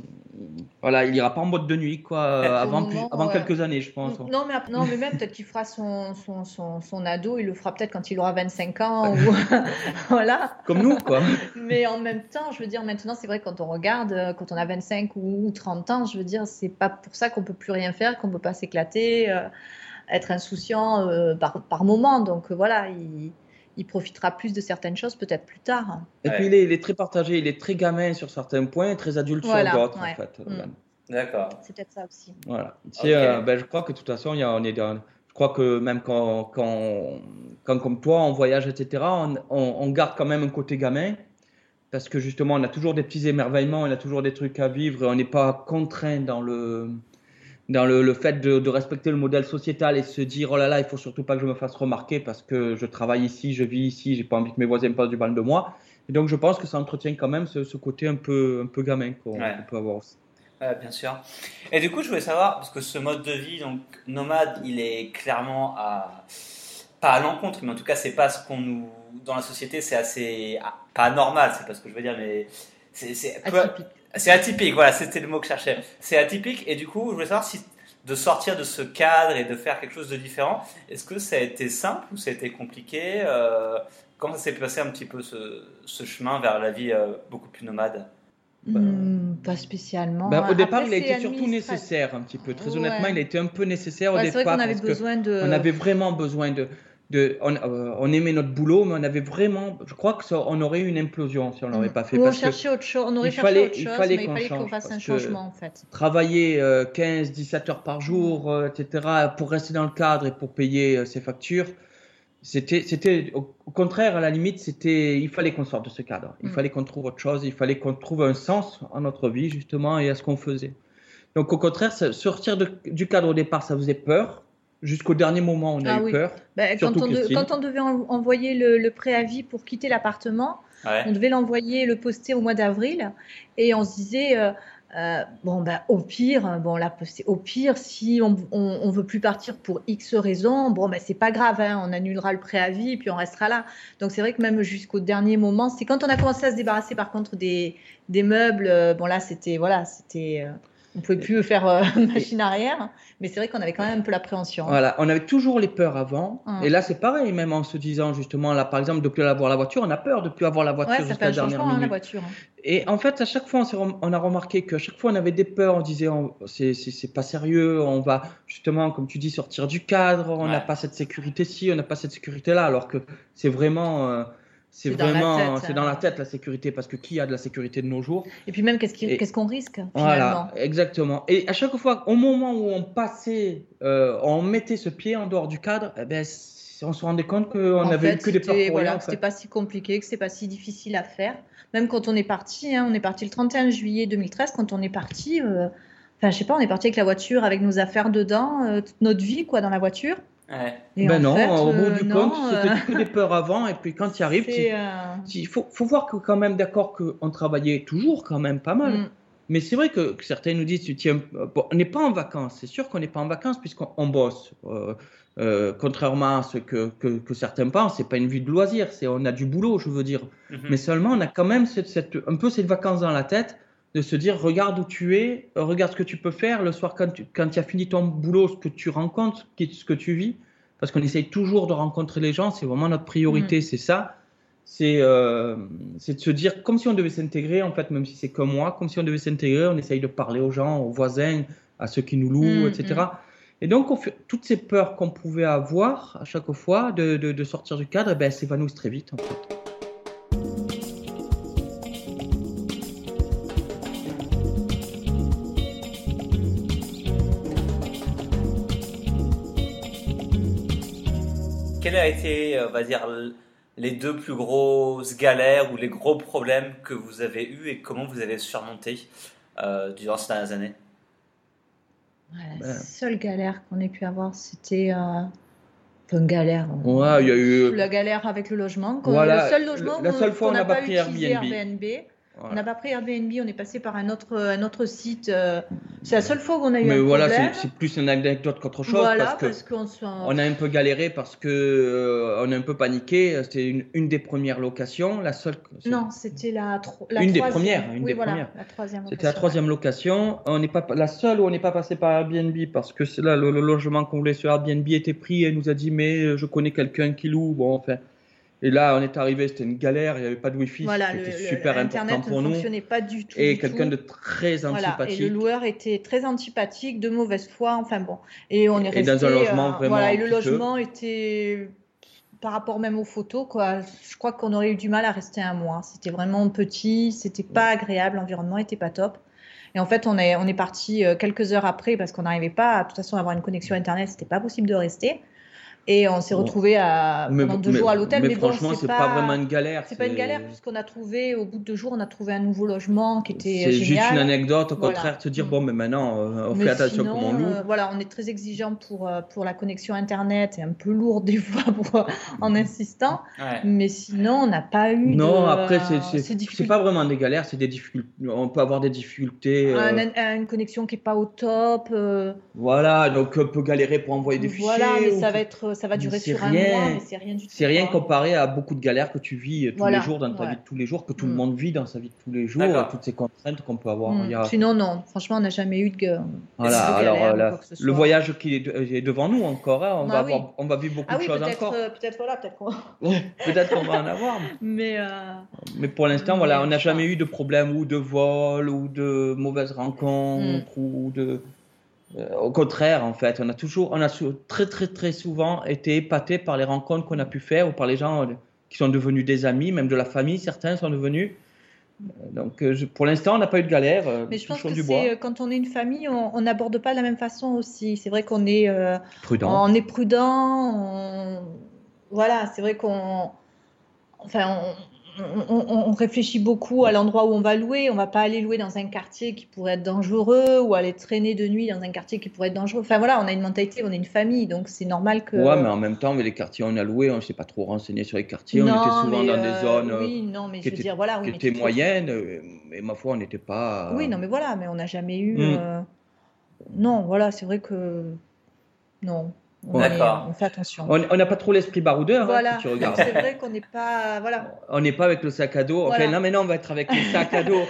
voilà, il ira pas en mode de nuit, quoi, avant, avant quelques années, je pense. Non, mais, non, mais même peut-être qu'il fera son, son, son, son, ado, il le fera peut-être quand il aura 25 ans, ou <laughs> voilà. Comme nous, quoi. <laughs> mais en même temps, je veux dire, maintenant, c'est vrai, quand on regarde, quand on a 25 ou 30 ans, je veux dire, c'est pas pour ça qu'on peut plus rien faire, qu'on peut pas s'éclater, euh, être insouciant euh, par, par moment. Donc voilà, il il profitera plus de certaines choses peut-être plus tard. Et puis il est, très partagé, il est très gamin sur certains points, très adulte sur d'autres en fait. Mm. D'accord. C'est peut-être ça aussi. Voilà. Euh, ben, je crois que de toute façon, il y a, on est dans, je crois que même quand, quand, quand, comme toi, on voyage, etc., on, on, garde quand même un côté gamin. Parce que justement, on a toujours des petits émerveillements, on a toujours des trucs à vivre, on n'est pas contraint dans le, dans le, fait de, respecter le modèle sociétal et se dire oh là là il faut surtout pas que je me fasse remarquer parce que je travaille ici je vis ici j'ai pas envie que mes voisins passent du mal de moi. Et donc je pense que ça entretient quand même ce, côté un peu un peu gamin qu'on peut avoir aussi. Bien sûr. Et du coup je voulais savoir parce que ce mode de vie donc nomade il est clairement à pas à l'encontre mais en tout cas c'est pas ce qu'on nous dans la société c'est assez pas normal c'est pas ce que je veux dire mais c'est c'est atypique, voilà, c'était le mot que je cherchais. C'est atypique, et du coup, je voulais savoir si de sortir de ce cadre et de faire quelque chose de différent, est-ce que ça a été simple ou ça a été compliqué euh, Comment ça s'est passé un petit peu ce, ce chemin vers la vie euh, beaucoup plus nomade? Hmm, pas spécialement. Bah, au départ, il a été surtout nécessaire un petit peu. Très honnêtement, il a été un peu nécessaire au départ. C'est vrai qu'on avait besoin de. On avait vraiment besoin de euh, on, aimait notre boulot, mais on avait vraiment, je crois que ça, on aurait eu une implosion si on l'aurait pas fait. on cherchait autre chose, on aurait cherché fallait, autre chose, il fallait qu'on fasse un changement en fait. Travailler 15, euh, 17 heures par jour, euh, etc., pour rester dans le cadre et pour payer ses factures, c'était, c'était au, contraire, à la limite, c'était, il fallait qu'on sorte de ce cadre. Il mm. fallait qu'on trouve autre chose, il fallait qu'on trouve un sens à notre vie justement et à ce qu'on faisait. Donc au contraire, sortir du cadre au départ, ça faisait peur Jusqu'au dernier moment, on a ah eu peur. Ben, quand, on quand, on devait envoyer le, préavis pour quitter l'appartement, on devait l'envoyer, le poster au mois d'avril, et on se disait, euh, euh, bon, bah, au pire, bon, là, au pire, si on, on, veut plus partir pour X raisons, bon, bah, c'est pas grave, hein, on annulera le préavis et puis on restera là. Donc, c'est vrai que même jusqu'au dernier moment, c'est quand on a commencé à se débarrasser, par contre, des, des meubles, euh, bon, là, c'était, voilà, c'était, on pouvait plus faire euh, <laughs> machine arrière, mais c'est vrai qu'on avait quand même un peu l'appréhension. Voilà, on avait toujours les peurs avant, et là c'est pareil, même en se disant justement là par exemple de plus avoir la voiture, on a peur de plus avoir la voiture jusqu'à la dernière hein, minute. la voiture. Et en fait à chaque fois on, a remarqué qu'à chaque fois on avait des peurs, on disait c'est pas sérieux, on va justement comme tu dis sortir du cadre, on n'a pas cette sécurité ci, on n'a pas cette sécurité là, alors que c'est vraiment euh, c'est vraiment, c'est dans la hein. tête la sécurité parce que qui a de la sécurité de nos jours Et puis même qu'est-ce qu'on risque finalement? Voilà, exactement. Et à chaque fois, au moment où on passait, euh, on mettait ce pied en dehors du cadre, eh ben, on se rendait compte qu'on avait eu que des peurs pour voilà, C'était pas si compliqué, que c'est pas si difficile à faire. Même quand on est parti, hein, on est parti le 31 juillet 2013. Quand on est parti, euh, enfin je sais pas, on est parti avec la voiture, avec nos affaires dedans, euh, toute notre vie quoi dans la voiture ben non, au bout du euh, compte, c'était euh, que des peurs avant, et puis quand <laughs> tu arrives, euh, il faut, faut, voir que quand même, d'accord, qu'on travaillait toujours quand même pas mal. Mm. Mais c'est vrai que, certains nous disent, tiens, on n'est pas en vacances. C'est sûr qu'on n'est pas en vacances puisqu'on bosse. contrairement à ce que, que, certains pensent, c'est pas une vie de loisir, c'est on a du boulot, je veux dire. Mm-hmm. Mais seulement, on a quand même cette, cette, un peu cette vacances dans la tête de se dire regarde où tu es, regarde ce que tu peux faire le soir quand tu, quand tu as fini ton boulot, ce que tu rencontres, ce que tu vis, parce qu'on essaye toujours de rencontrer les gens, c'est vraiment notre priorité, mm. c'est ça. Euh, c'est de se dire comme si on devait s'intégrer, en fait, même si c'est comme moi, comme si on devait s'intégrer, on essaye de parler aux gens, aux voisins, à ceux qui nous louent, mm, etc. Mm. Et donc, on fait, toutes ces peurs qu'on pouvait avoir à chaque fois de, de, sortir du cadre, eh ben, s'évanouissent très vite, en fait. A été, euh, on va dire, les deux plus grosses galères ou les gros problèmes que vous avez eus et comment vous avez surmonté euh, durant ces dernières années? La seule galère qu'on ait pu avoir, c'était euh, une galère. Ouais, il y a eu la galère avec le logement. le seul logement la seule fois on n'a pas, pris Airbnb. On n'a pas pris Airbnb, on est passé par un autre, un autre site. Euh, c'est la seule fois où on a eu Mais un voilà, c'est plus une anecdote qu'autre chose. Voilà, parce, qu'on on a un peu galéré parce que euh, on a un peu paniqué. C'était une, une, des premières locations, la seule. Non, c'était la, la, une des premières. Une des premières. La troisième. C'était la troisième location. On n'est pas la seule où on n'est pas passé par Airbnb parce que là le, le logement qu'on voulait sur Airbnb était pris et nous a dit mais euh, je connais quelqu'un qui loue. Bon, enfin. Et là, on est arrivé, c'était une galère, il n'y avait pas de Wi-Fi, c'était super important pour nous. ne fonctionnait pas du tout. Et quelqu'un de très antipathique. Et le loueur était très antipathique, de mauvaise foi, enfin bon. Et on est resté. Dans un logement euh, vraiment. Voilà, et le logement était par rapport même aux photos, quoi. Je crois qu'on aurait eu du mal à rester un mois. C'était vraiment petit, c'était pas agréable, l'environnement était pas top. Et en fait, on est, on est parti euh, quelques heures après parce qu'on n'arrivait pas à, de toute façon, avoir une connexion Internet, c'était pas possible de rester. Et on s'est retrouvé à, pendant deux jours à l'hôtel. Mais, mais, franchement, c'est pas, pas, vraiment une galère. C'est pas une galère, puisqu'on a trouvé, au bout de deux jours, on a trouvé un nouveau logement qui était C'est juste une anecdote, au contraire, de se dire, bon, mais maintenant, euh, on fait attention comment on loue. Euh, voilà, on est très exigeant pour, euh, pour la connexion Internet et un peu lourd <laughs> des fois pour, en insistant. Mais sinon, on n'a pas eu. Non, après, c'est pas vraiment des galères, c'est des difficultés. On peut avoir des difficultés. une connexion qui est pas au top. Voilà, donc on peut galérer pour envoyer des fichiers. Voilà, mais ça va être ça va durer sur un mois, mais c'est rien du tout. C'est rien comparé à beaucoup de galères que tu vis euh, tous les jours dans ta vie de tous les jours, que tout le mm. monde vit dans sa vie de tous les jours, toutes ces contraintes qu'on peut avoir. Mm. Sinon, non, franchement, on n'a jamais eu de, voilà, alors, euh, le voyage qui est, devant nous encore, hein, on, ah va on va vivre beaucoup ah de choses encore. Euh, peut-être voilà, peut-être qu'on peut va en avoir. <laughs> Mais, mais pour l'instant, voilà, on n'a jamais eu de problème ou de vol ou de mauvaises rencontres mm. ou de euh, au contraire, en fait, on a toujours, on a très très très souvent été épaté par les rencontres qu'on a pu faire ou par les gens euh, qui sont devenus des amis, même de la famille, certains sont devenus. Euh, donc, pour l'instant, on n'a pas eu de galère. Mais je pense que c'est quand on est une famille, on n'aborde pas de la même façon aussi. C'est vrai qu'on est prudent. On est prudent. Voilà, c'est vrai qu'on, enfin, on, réfléchit beaucoup à l'endroit où on va louer. On va pas aller louer dans un quartier qui pourrait être dangereux ou aller traîner de nuit dans un quartier qui pourrait être dangereux. Enfin voilà, on a une mentalité, on est une famille, donc c'est normal que. Ouais, mais en même temps, mais les quartiers on a loué, on ne s'est pas trop renseigné sur les quartiers. on était souvent dans des euh, zones oui, non, mais qui je veux dire, voilà, qui étaient moyennes, mais ma foi, on n'était pas. Oui, non, mais voilà, mais on n'a jamais eu. Hmm. Euh, non, voilà, c'est vrai que non. On, on fait attention. On n'a pas trop l'esprit baroudeur. Hein, voilà. tu regardes. c'est vrai qu'on n'est pas. Voilà. On n'est pas avec le sac à dos. Enfin, là, maintenant, on va être avec un sac à dos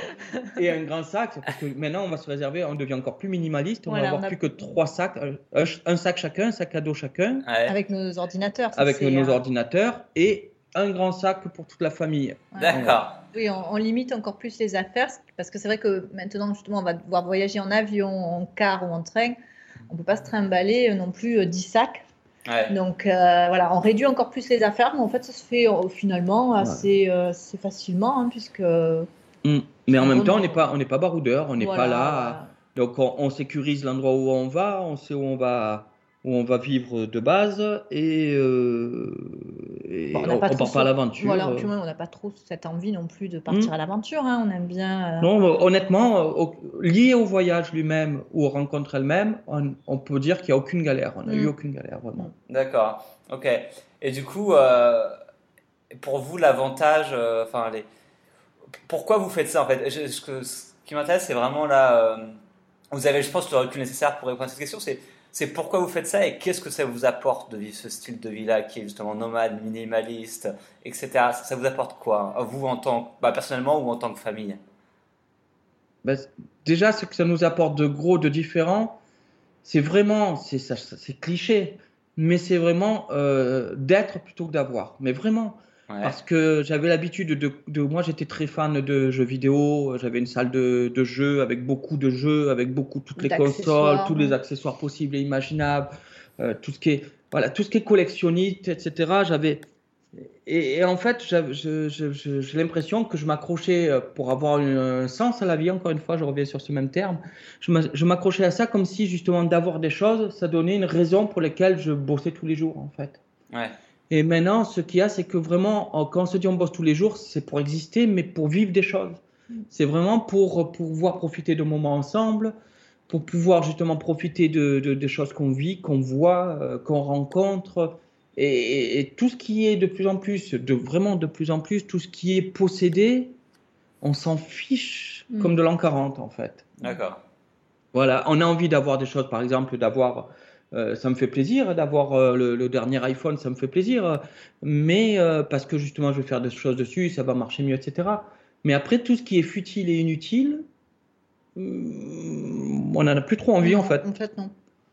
et un grand sac. Parce que maintenant, on va se réserver, on devient encore plus minimaliste. On va avoir plus que trois sacs, un, sac chacun, un sac à dos chacun. Avec nos ordinateurs. avec nos, euh, ordinateurs et un grand sac pour toute la famille. D'accord. Oui, on, limite encore plus les affaires parce que c'est vrai que maintenant, justement, on va devoir voyager en avion, en car ou en train on peut pas se trimballer euh, non plus 10 euh, sacs. Donc euh, voilà, on réduit encore plus les affaires, mais en fait ça se fait finalement assez, facilement, hein, puisque. Mm. Mais en même temps, on n'est pas, on n'est pas baroudeur, on n'est pas là. Donc on, sécurise l'endroit où on va, on sait où on va, où on va vivre de base et, euh, on, ne part pas à l'aventure. Voilà, on n'a pas trop cette envie non plus de partir hmm. à l'aventure. Hein. On aime bien. Euh, non, honnêtement, lié au voyage lui-même ou aux rencontres elles-mêmes, on, peut dire qu'il n'y a aucune galère. On n'a eu hmm. aucune galère vraiment. D'accord. Ok. Et du coup, euh, pour vous, l'avantage, enfin les, pourquoi vous faites ça en fait? Ce, qui m'intéresse, c'est vraiment là. vous avez, je pense, le recul nécessaire pour répondre à cette question. C'est c'est pourquoi vous faites ça et qu'est-ce que ça vous apporte de vivre ce style de vie-là qui est justement nomade, minimaliste, etc. Ça, vous apporte quoi, vous en tant bah, personnellement ou en tant que famille? Bah, Déjà, ce que ça nous apporte de gros, de différent, c'est vraiment, c'est cliché, mais c'est vraiment euh, d'être plutôt que d'avoir. Mais vraiment, parce que j'avais l'habitude de, Moi, j'étais très fan de jeux vidéo. J'avais une salle de, de jeux avec beaucoup de jeux, avec beaucoup toutes les consoles, tous les accessoires possibles et imaginables, euh, tout ce qui est voilà, tout ce qui est collectionniste, etc. J'avais et, en fait, j'ai l'impression que je m'accrochais euh, pour avoir un sens à la vie. Encore une fois, je reviens sur ce même terme. Je m'accrochais à ça comme si justement d'avoir des choses, ça donnait une raison pour laquelle je bossais tous les jours, en fait. Ouais. Et maintenant, ce qu'il y a, c'est que vraiment, quand on se dit on bosse tous les jours, c'est pour exister, mais pour vivre des choses. C'est vraiment pour pouvoir profiter de moments ensemble, pour pouvoir justement profiter de, des choses qu'on vit, qu'on voit, euh, qu'on rencontre. Et, tout ce qui est de plus en plus, de vraiment de plus en plus, tout ce qui est possédé, on s'en fiche mm. comme de l'an 40 en fait. D'accord. Voilà, on a envie d'avoir des choses, par exemple, d'avoir euh, ça me fait plaisir d'avoir euh, le, dernier iPhone, ça me fait plaisir, mais euh, parce que justement je vais faire des choses dessus, ça va marcher mieux, etc. Mais après tout ce qui est futile et inutile, hmm, on n'en a plus trop envie en fait. En fait non.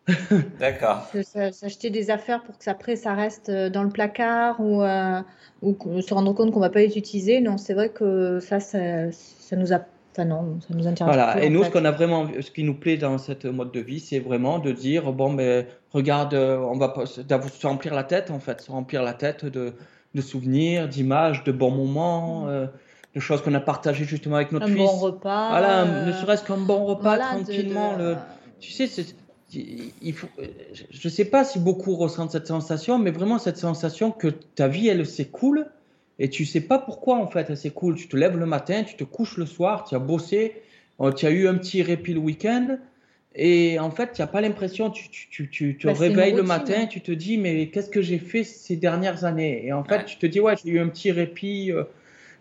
<laughs> D'accord. S'acheter des affaires pour que après ça reste dans le placard ou, ou se rendre compte qu'on va pas les utiliser, non, c'est vrai que ça, ça, ça nous a non, ça nous intéresse Voilà. Et nous, ce qu'on a vraiment, ce qui nous plaît dans cette mode de vie, c'est vraiment de dire bon, mais regarde, euh, on va se remplir la tête en fait, se remplir la tête de, de souvenirs, d'images, de bons moments. Mm. Euh, de choses qu'on a partagées justement avec notre un fils. Un bon repas. Voilà, ne serait-ce qu'un bon repas tranquillement. Le... Tu sais, il faut, je ne sais pas si beaucoup ressentent cette sensation, mais vraiment cette sensation que ta vie, elle s'écoule et tu sais pas pourquoi en fait c'est cool. Tu te lèves le matin, tu te couches le soir, tu as bossé, euh, tu as eu un petit répit le week-end et en fait tu n'as pas l'impression, tu, tu, tu, te bah, réveilles le matin, tu te dis mais qu'est-ce que j'ai fait ces dernières années? Et en fait tu te dis ouais j'ai eu un petit répit euh,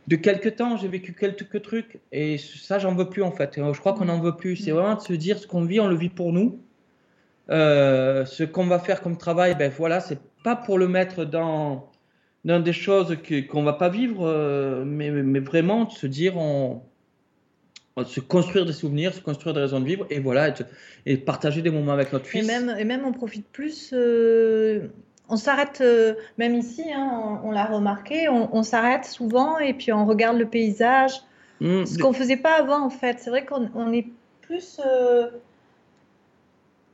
de quelques temps, j'ai vécu quelques trucs et ça j'en veux plus en fait. Je crois qu'on n'en veut plus. C'est mm. vraiment de se dire ce qu'on vit, on le vit pour nous. Euh, ce qu'on va faire comme travail, ben voilà, c'est pas pour le mettre dans dans des choses qu'on ne va pas vivre, euh, mais, mais, vraiment se dire, on, se construire des souvenirs, se construire des raisons de vivre, et voilà, et, partager des moments avec notre fils. Et même, et même on profite plus, euh, on s'arrête, euh, même ici, hein, on, l'a remarqué, on, s'arrête souvent et puis on regarde le paysage, mmh, ce qu'on ne faisait pas avant en fait. C'est vrai qu'on est plus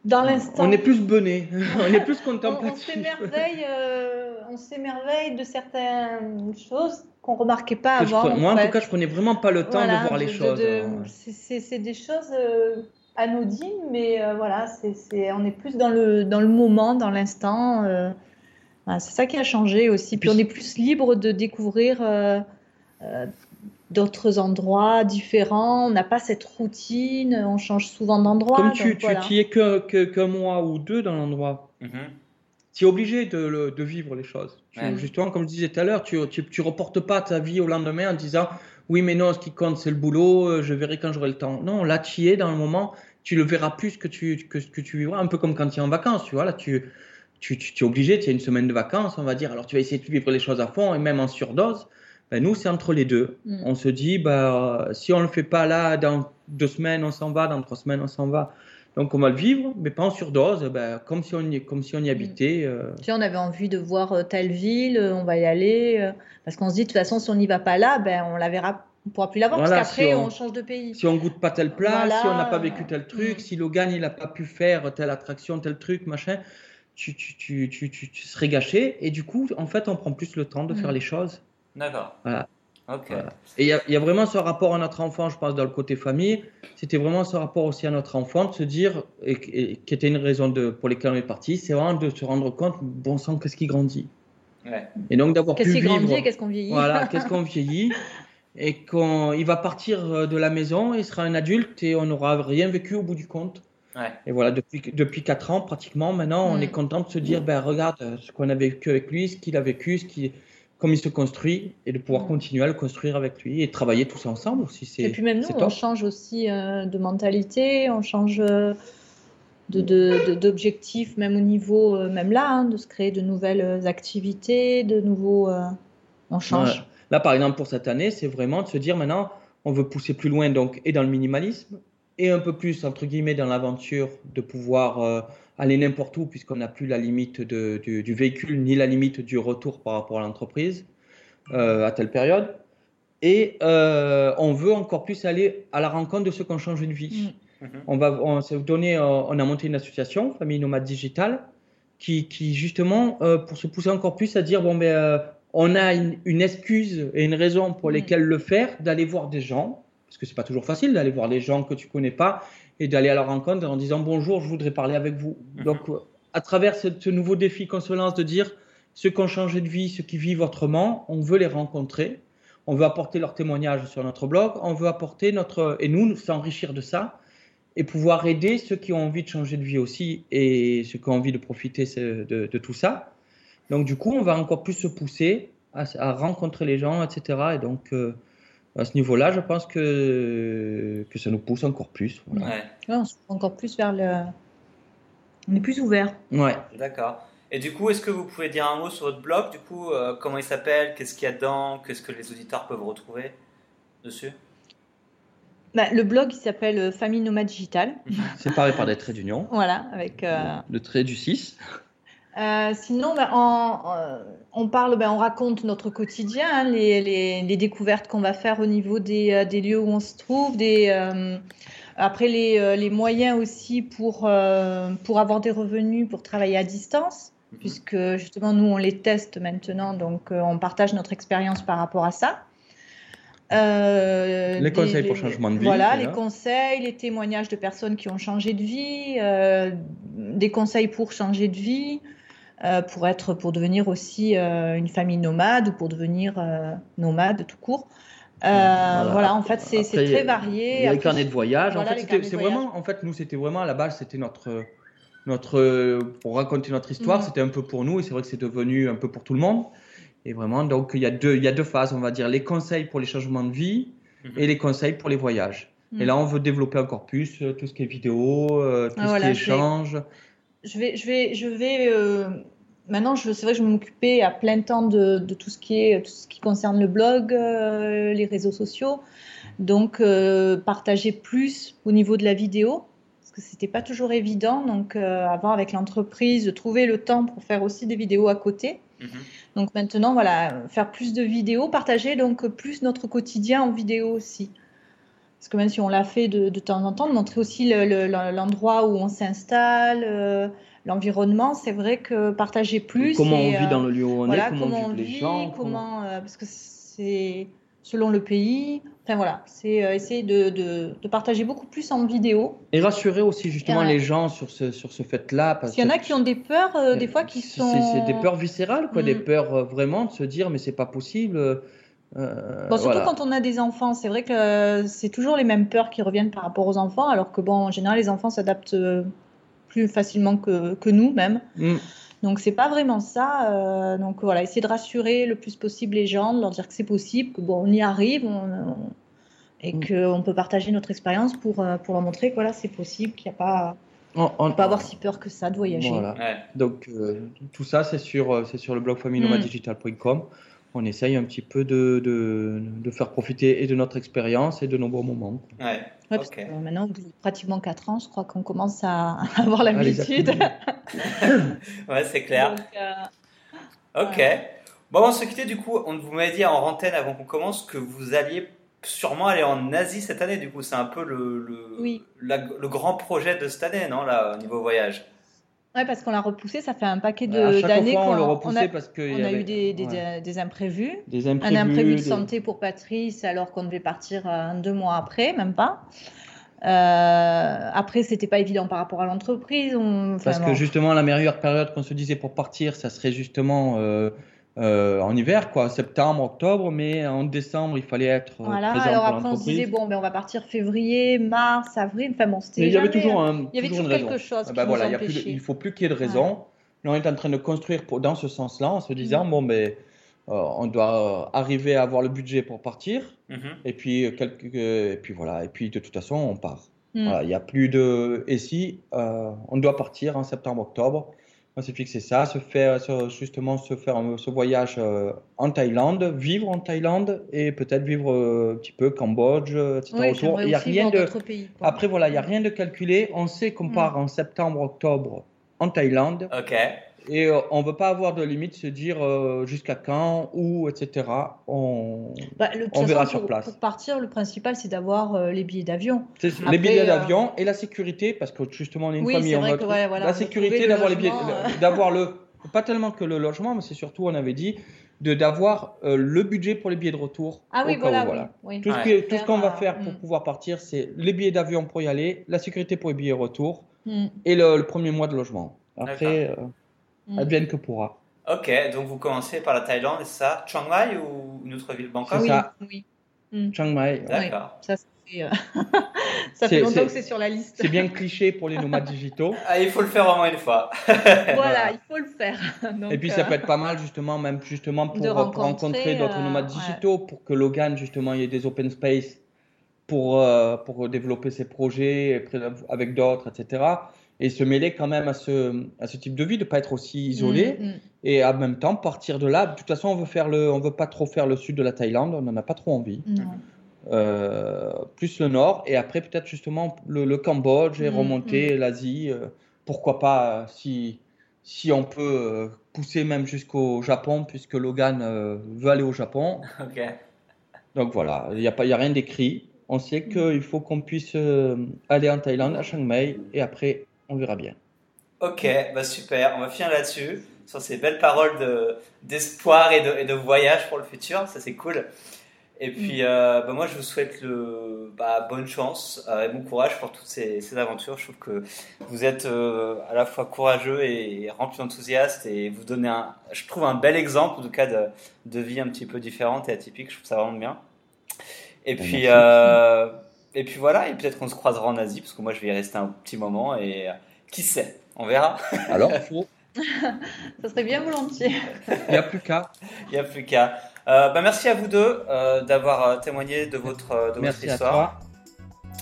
dans l'instant. On est plus bené, <laughs> on est plus contemplatif. on, s'émerveille, euh, de certaines choses qu'on remarquait pas avant. moi, en, tout cas, je prenais vraiment pas le temps de voir les choses. Hein. C'est des choses euh, anodines, mais euh, voilà, c'est on est plus dans le, dans le moment, dans l'instant. c'est ça qui a changé aussi. Puis on est plus libre de découvrir d'autres endroits différents. On n'a pas cette routine, on change souvent d'endroit. Comme tu, tu y es qu'un que, mois ou deux dans l'endroit, mhm. tu es obligé de, de, vivre les choses. Justement, comme je disais tout à l'heure, tu ne reportes pas ta vie au lendemain en disant oui, mais non, ce qui compte, c'est le boulot, euh, je verrai quand j'aurai le temps. Non, là, tu y es dans le moment, tu le verras plus que tu, que, que tu vivras, un peu comme quand tu es en vacances, tu vois. Là, tu, tu, tu, es obligé, tu as une semaine de vacances, on va dire, alors tu vas essayer de vivre les choses à fond et même en surdose. Ben, nous, c'est entre les deux. Mm. On se dit, bah, si on ne le fait pas là, dans deux semaines, on s'en va, dans trois semaines, on s'en va. Donc on va le vivre, mais pas en surdose, ben, comme, si on y, comme si on y mm. habitait. Euh. Si on avait envie de voir euh, telle ville, euh, on va y aller. parce qu'on se dit, de toute façon, si on n'y va pas là, ben, on la verra on pourra plus l'avoir parce qu'après on, change de pays. Si on goûte pas tel plat, si on n'a pas vécu tel truc, mm. si Logan il n'a pas pu faire telle attraction, tel truc, machin, tu, tu, tu, tu, serais gâché. Et du coup, en fait, on prend plus le temps de faire les choses. D'accord. Voilà. Et il y, a vraiment ce rapport à notre enfant, je pense, dans le côté famille. C'était vraiment ce rapport aussi à notre enfant, de se dire, et, qui était une raison de, pour laquelle on est parti, c'est vraiment de se rendre compte, bon sang, qu'est-ce qui grandit ouais. Et donc d'avoir pu vivre. Qu'est-ce qui grandit qu'est-ce qu'on vieillit Voilà, <laughs> qu'est-ce qu'on vieillit Et quand il va partir euh, de la maison, il sera un adulte et on n'aura rien vécu au bout du compte. Ouais. Et voilà, depuis, depuis 4 ans pratiquement, maintenant, on mm. est content de se dire, ben regarde ce qu'on a vécu avec lui, ce qu'il a vécu, ce qui comme il se construit et de pouvoir continuer à le construire avec lui et travailler tous ensemble aussi. Et puis même nous, on change aussi euh, de mentalité, on change euh, d'objectifs, même au niveau, euh, même là, hein, de se créer de nouvelles activités, de nouveaux. on change. Là, par exemple, pour cette année, c'est vraiment de se dire maintenant, on veut pousser plus loin donc et dans le minimalisme et un peu plus entre guillemets dans l'aventure de pouvoir aller n'importe où puisqu'on n'a plus la limite de, du, véhicule ni la limite du retour par rapport à l'entreprise euh, à telle période. Et euh, on veut encore plus aller à la rencontre de ceux qui ont changé de vie. Mm. On, va, on, donné, euh, on a monté une association, Famille Nomade Digital, qui, qui justement, pour se pousser encore plus à dire, bon, ben, on a une, excuse et une raison pour mm. lesquelles le faire, d'aller voir des gens, parce que c'est pas toujours facile d'aller voir des gens que tu connais pas et d'aller à leur rencontre en disant bonjour, je voudrais parler avec vous. Mhm. Donc, à travers ce, nouveau défi qu'on se lance de dire ceux qui ont changé de vie, ceux qui vivent autrement, on veut les rencontrer, on veut apporter leur témoignage sur notre blog, on veut apporter notre et nous s'enrichir de ça et pouvoir aider ceux qui ont envie de changer de vie aussi et ceux qui ont envie de profiter de, tout ça. Donc du coup, on va encore plus se pousser à, rencontrer les gens, etc. Et donc euh, à ce niveau-là, je pense que, que ça nous pousse encore plus. Ouais. on se encore plus vers le. On est plus ouvert. Ouais. D'accord. Et du coup, est-ce que vous pouvez dire un mot sur votre blog? Du coup, euh, comment il s'appelle? Qu'est-ce qu'il y a dedans? Qu'est-ce que les auditeurs peuvent retrouver dessus? Bah, le blog, il s'appelle euh, Famille Nomade Digital. Séparé par des traits d'union. <laughs> Voilà, avec. Euh, le trait du 6. Euh, sinon, ben, euh, on, parle, ben, on raconte notre quotidien, hein, les, découvertes qu'on va faire au niveau des, euh, lieux où on se trouve, après les, moyens aussi pour, pour avoir des revenus, pour travailler à distance, mhm. puisque justement nous on les teste maintenant, donc on partage notre expérience par rapport à ça. les conseils pour changement de vie. Voilà, les conseils, les témoignages de personnes qui ont changé de vie, des conseils pour changer de vie. Euh, pour être, pour devenir aussi euh, une famille nomade ou pour devenir euh, nomade tout court. Voilà. en fait, c'est très varié. Il y a les carnets de voyage. en fait, c'est vraiment, en fait, nous, c'était vraiment à la base, c'était notre, notre, pour raconter notre histoire, mhm. c'était un peu pour nous et c'est vrai que c'est devenu un peu pour tout le monde. Et vraiment, donc il y a deux, il y a deux phases, on va dire, les conseils pour les changements de vie mhm. et les conseils pour les voyages. Et mhm. là, on veut développer encore plus tout ce qui est vidéo, tout ce qui est échange. Je vais, je vais, je vais maintenant, c'est vrai que je m'occupais à plein temps de, tout, ce qui est, tout ce qui concerne le blog, euh, les réseaux sociaux. Donc, euh, partager plus au niveau de la vidéo, parce que c'était pas toujours évident. Donc, euh, avant, avec l'entreprise, de trouver le temps pour faire aussi des vidéos à côté. Mhm. Donc, maintenant, voilà, faire plus de vidéos, partager donc plus notre quotidien en vidéo aussi. Parce que même si on l'a fait de, temps en temps, de montrer aussi l'endroit où on s'installe l'environnement, c'est vrai que partager plus. Comment on vit dans le lieu où on est, comment, on vit, les gens. Comment, euh, parce que c'est selon le pays. Enfin voilà, c'est euh, essayer de, de, partager beaucoup plus en vidéo. Et rassurer aussi justement les gens sur ce, sur ce fait-là. Parce qu'il y en a qui ont des peurs, euh, des fois qui sont. C'est des peurs viscérales, quoi, des mm. peurs vraiment de se dire mais c'est pas possible bon, surtout quand on a des enfants, c'est vrai que c'est toujours les mêmes peurs qui reviennent par rapport aux enfants, alors que bon, en général, les enfants s'adaptent plus facilement que, que nous même. Mm. Donc c'est pas vraiment ça. Euh, donc voilà, essayer de rassurer le plus possible les gens, de leur dire que c'est possible, que bon, on y arrive, et mm. qu'on peut partager notre expérience pour, euh, pour leur montrer que voilà, c'est possible, qu'il n'y a pas. On ne peut pas avoir si peur que ça de voyager. Donc euh, tout ça, c'est sur, c'est sur le blog famillenomaddigital.com on essaye un petit peu de, de, faire profiter et de notre expérience et de nos bons moments. Ouais. parce que maintenant, pratiquement 4 ans, je crois qu'on commence à <laughs> avoir l'habitude. <laughs> ouais, c'est clair. Euh, ok. Bon, on se quittait du coup. On vous m'avait dit en antenne avant qu'on commence que vous alliez sûrement aller en Asie cette année. Du coup, c'est un peu le, le, le grand projet de cette année, non, là, au niveau voyage? Oui, parce qu'on l'a repoussé, ça fait un paquet d'années qu'on on, on a, parce on a eu des, des, imprévus. Des imprévus. Un imprévu de santé pour Patrice alors qu'on devait partir euh, deux mois après, même pas. Euh, après, c'était pas évident par rapport à l'entreprise. Parce que justement, la meilleure période qu'on se disait pour partir, ça serait justement euh, en hiver, quoi, septembre, octobre, mais en décembre, il fallait être euh, voilà, présent alors après, on se disait, bon, ben, on va partir février, mars, avril, enfin bon, c'était. il y avait toujours, un, il y avait toujours, quelque chose. Ah bah voilà, il, plus il faut plus qu'il y ait de raison. Là, on est en train de construire pour, dans ce sens-là, en se disant, mm. bon, ben, euh, on doit arriver à avoir le budget pour partir, mm-hmm. et, puis, quelques, et puis voilà, et puis de toute façon, on part. Mm. Voilà, il n'y a plus de. Et si on doit partir en septembre-octobre, on s'est fixé ça, se faire, justement se faire ce voyage euh, en Thaïlande, vivre en Thaïlande et peut-être vivre euh, un petit peu Cambodge, etc. autour. Il y a rien de. Pays, Après voilà, il n'y a rien de calculé. On sait qu'on mm. part en septembre, octobre en Thaïlande. Ok. Et euh, on ne veut pas avoir de limite, se dire euh, jusqu'à quand, où, etc. On, bah, on verra sur place. Pour partir, le principal, c'est d'avoir euh, les billets d'avion. Les billets d'avion et la sécurité, parce que justement, on est une famille. en la sécurité, d'avoir les billets, d'avoir le, pas tellement que le logement, mais c'est surtout, on avait dit, de d'avoir le budget pour les billets de retour. Ah oui, voilà. Tout ce qu'on va faire pour pouvoir partir, c'est les billets d'avion pour y aller, la sécurité pour les billets retour hmm. et le, premier mois de logement. Après mm. advienne que pourra. Ok, donc vous commencez par la Thaïlande, et ça Chiang Mai ou une autre ville Bangkok Oui, ça. oui. Mm. Chiang Mai. D'accord. Ça, euh, ça fait <laughs> longtemps que c'est sur la liste. C'est bien cliché pour les nomades digitaux. <laughs> Ah, il faut le faire au moins une fois. <laughs> voilà, il faut le faire. et puis ça euh, peut être pas mal justement, même justement pour, rencontrer, d'autres euh, nomades digitaux, pour que Logan justement il y ait des open space pour, pour développer ses projets avec d'autres, etc et se mêler quand même à ce, à ce type de vie, de pas être aussi isolé mm, mm. et en même temps partir de là. De toute façon, on veut faire le, on veut pas trop faire le sud de la Thaïlande, on n'en a pas trop envie. Euh, plus le nord et après peut-être justement le, Cambodge et mm, remonter l'Asie. Euh, pourquoi pas si si on peut euh, pousser même jusqu'au Japon puisque Logan veut aller au Japon. <laughs> Donc voilà, il n'y a pas, il a rien d'écrit. On sait qu'il faut qu'on puisse aller en Thaïlande, à Chiang Mai, et après on verra bien. Ok, bah super, on va finir là-dessus, sur ces belles paroles d'espoir et, de, et, de, voyage pour le futur, ça c'est cool. Et puis, mm. euh, bah moi, je vous souhaite le, bah, bonne chance euh, et bon courage pour toutes ces, ces, aventures. Je trouve que vous êtes euh, à la fois courageux et rempli d'enthousiasme et vous donnez, un, je trouve, un bel exemple, en tout cas, de, de vie un petit peu différente et atypique. Je trouve ça vraiment bien. Et bah, puis, et puis voilà, et peut-être qu'on se croisera en Asie, parce que moi je vais y rester un petit moment, et euh, qui sait, on verra. <laughs> Alors. <laughs> Ça serait bien volontiers. Il n'y a plus qu'à. <laughs> Il n'y a plus qu'à. Euh, bah, merci à vous deux euh, d'avoir témoigné de votre, de merci votre histoire. À toi.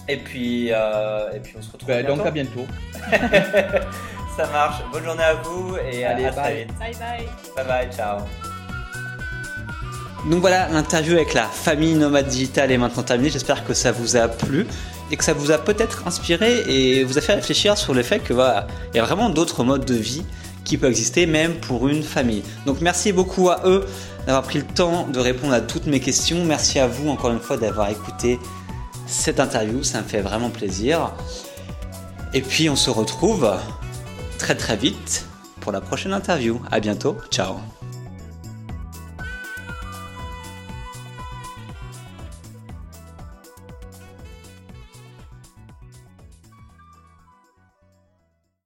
Et puis, et puis on se retrouve bah, Donc à bientôt. Ça marche. Bonne journée à vous et à, très vite. Bye bye. Bye bye, ciao. Donc voilà, l'interview avec la famille nomade digitale est maintenant terminée. J'espère que ça vous a plu et que ça vous a peut-être inspiré et vous a fait réfléchir sur le fait que voilà, il y a vraiment d'autres modes de vie qui peuvent exister même pour une famille. Donc merci beaucoup à eux d'avoir pris le temps de répondre à toutes mes questions. Merci à vous encore une fois d'avoir écouté cette interview, ça me fait vraiment plaisir. Et puis on se retrouve très très vite pour la prochaine interview. À bientôt, ciao.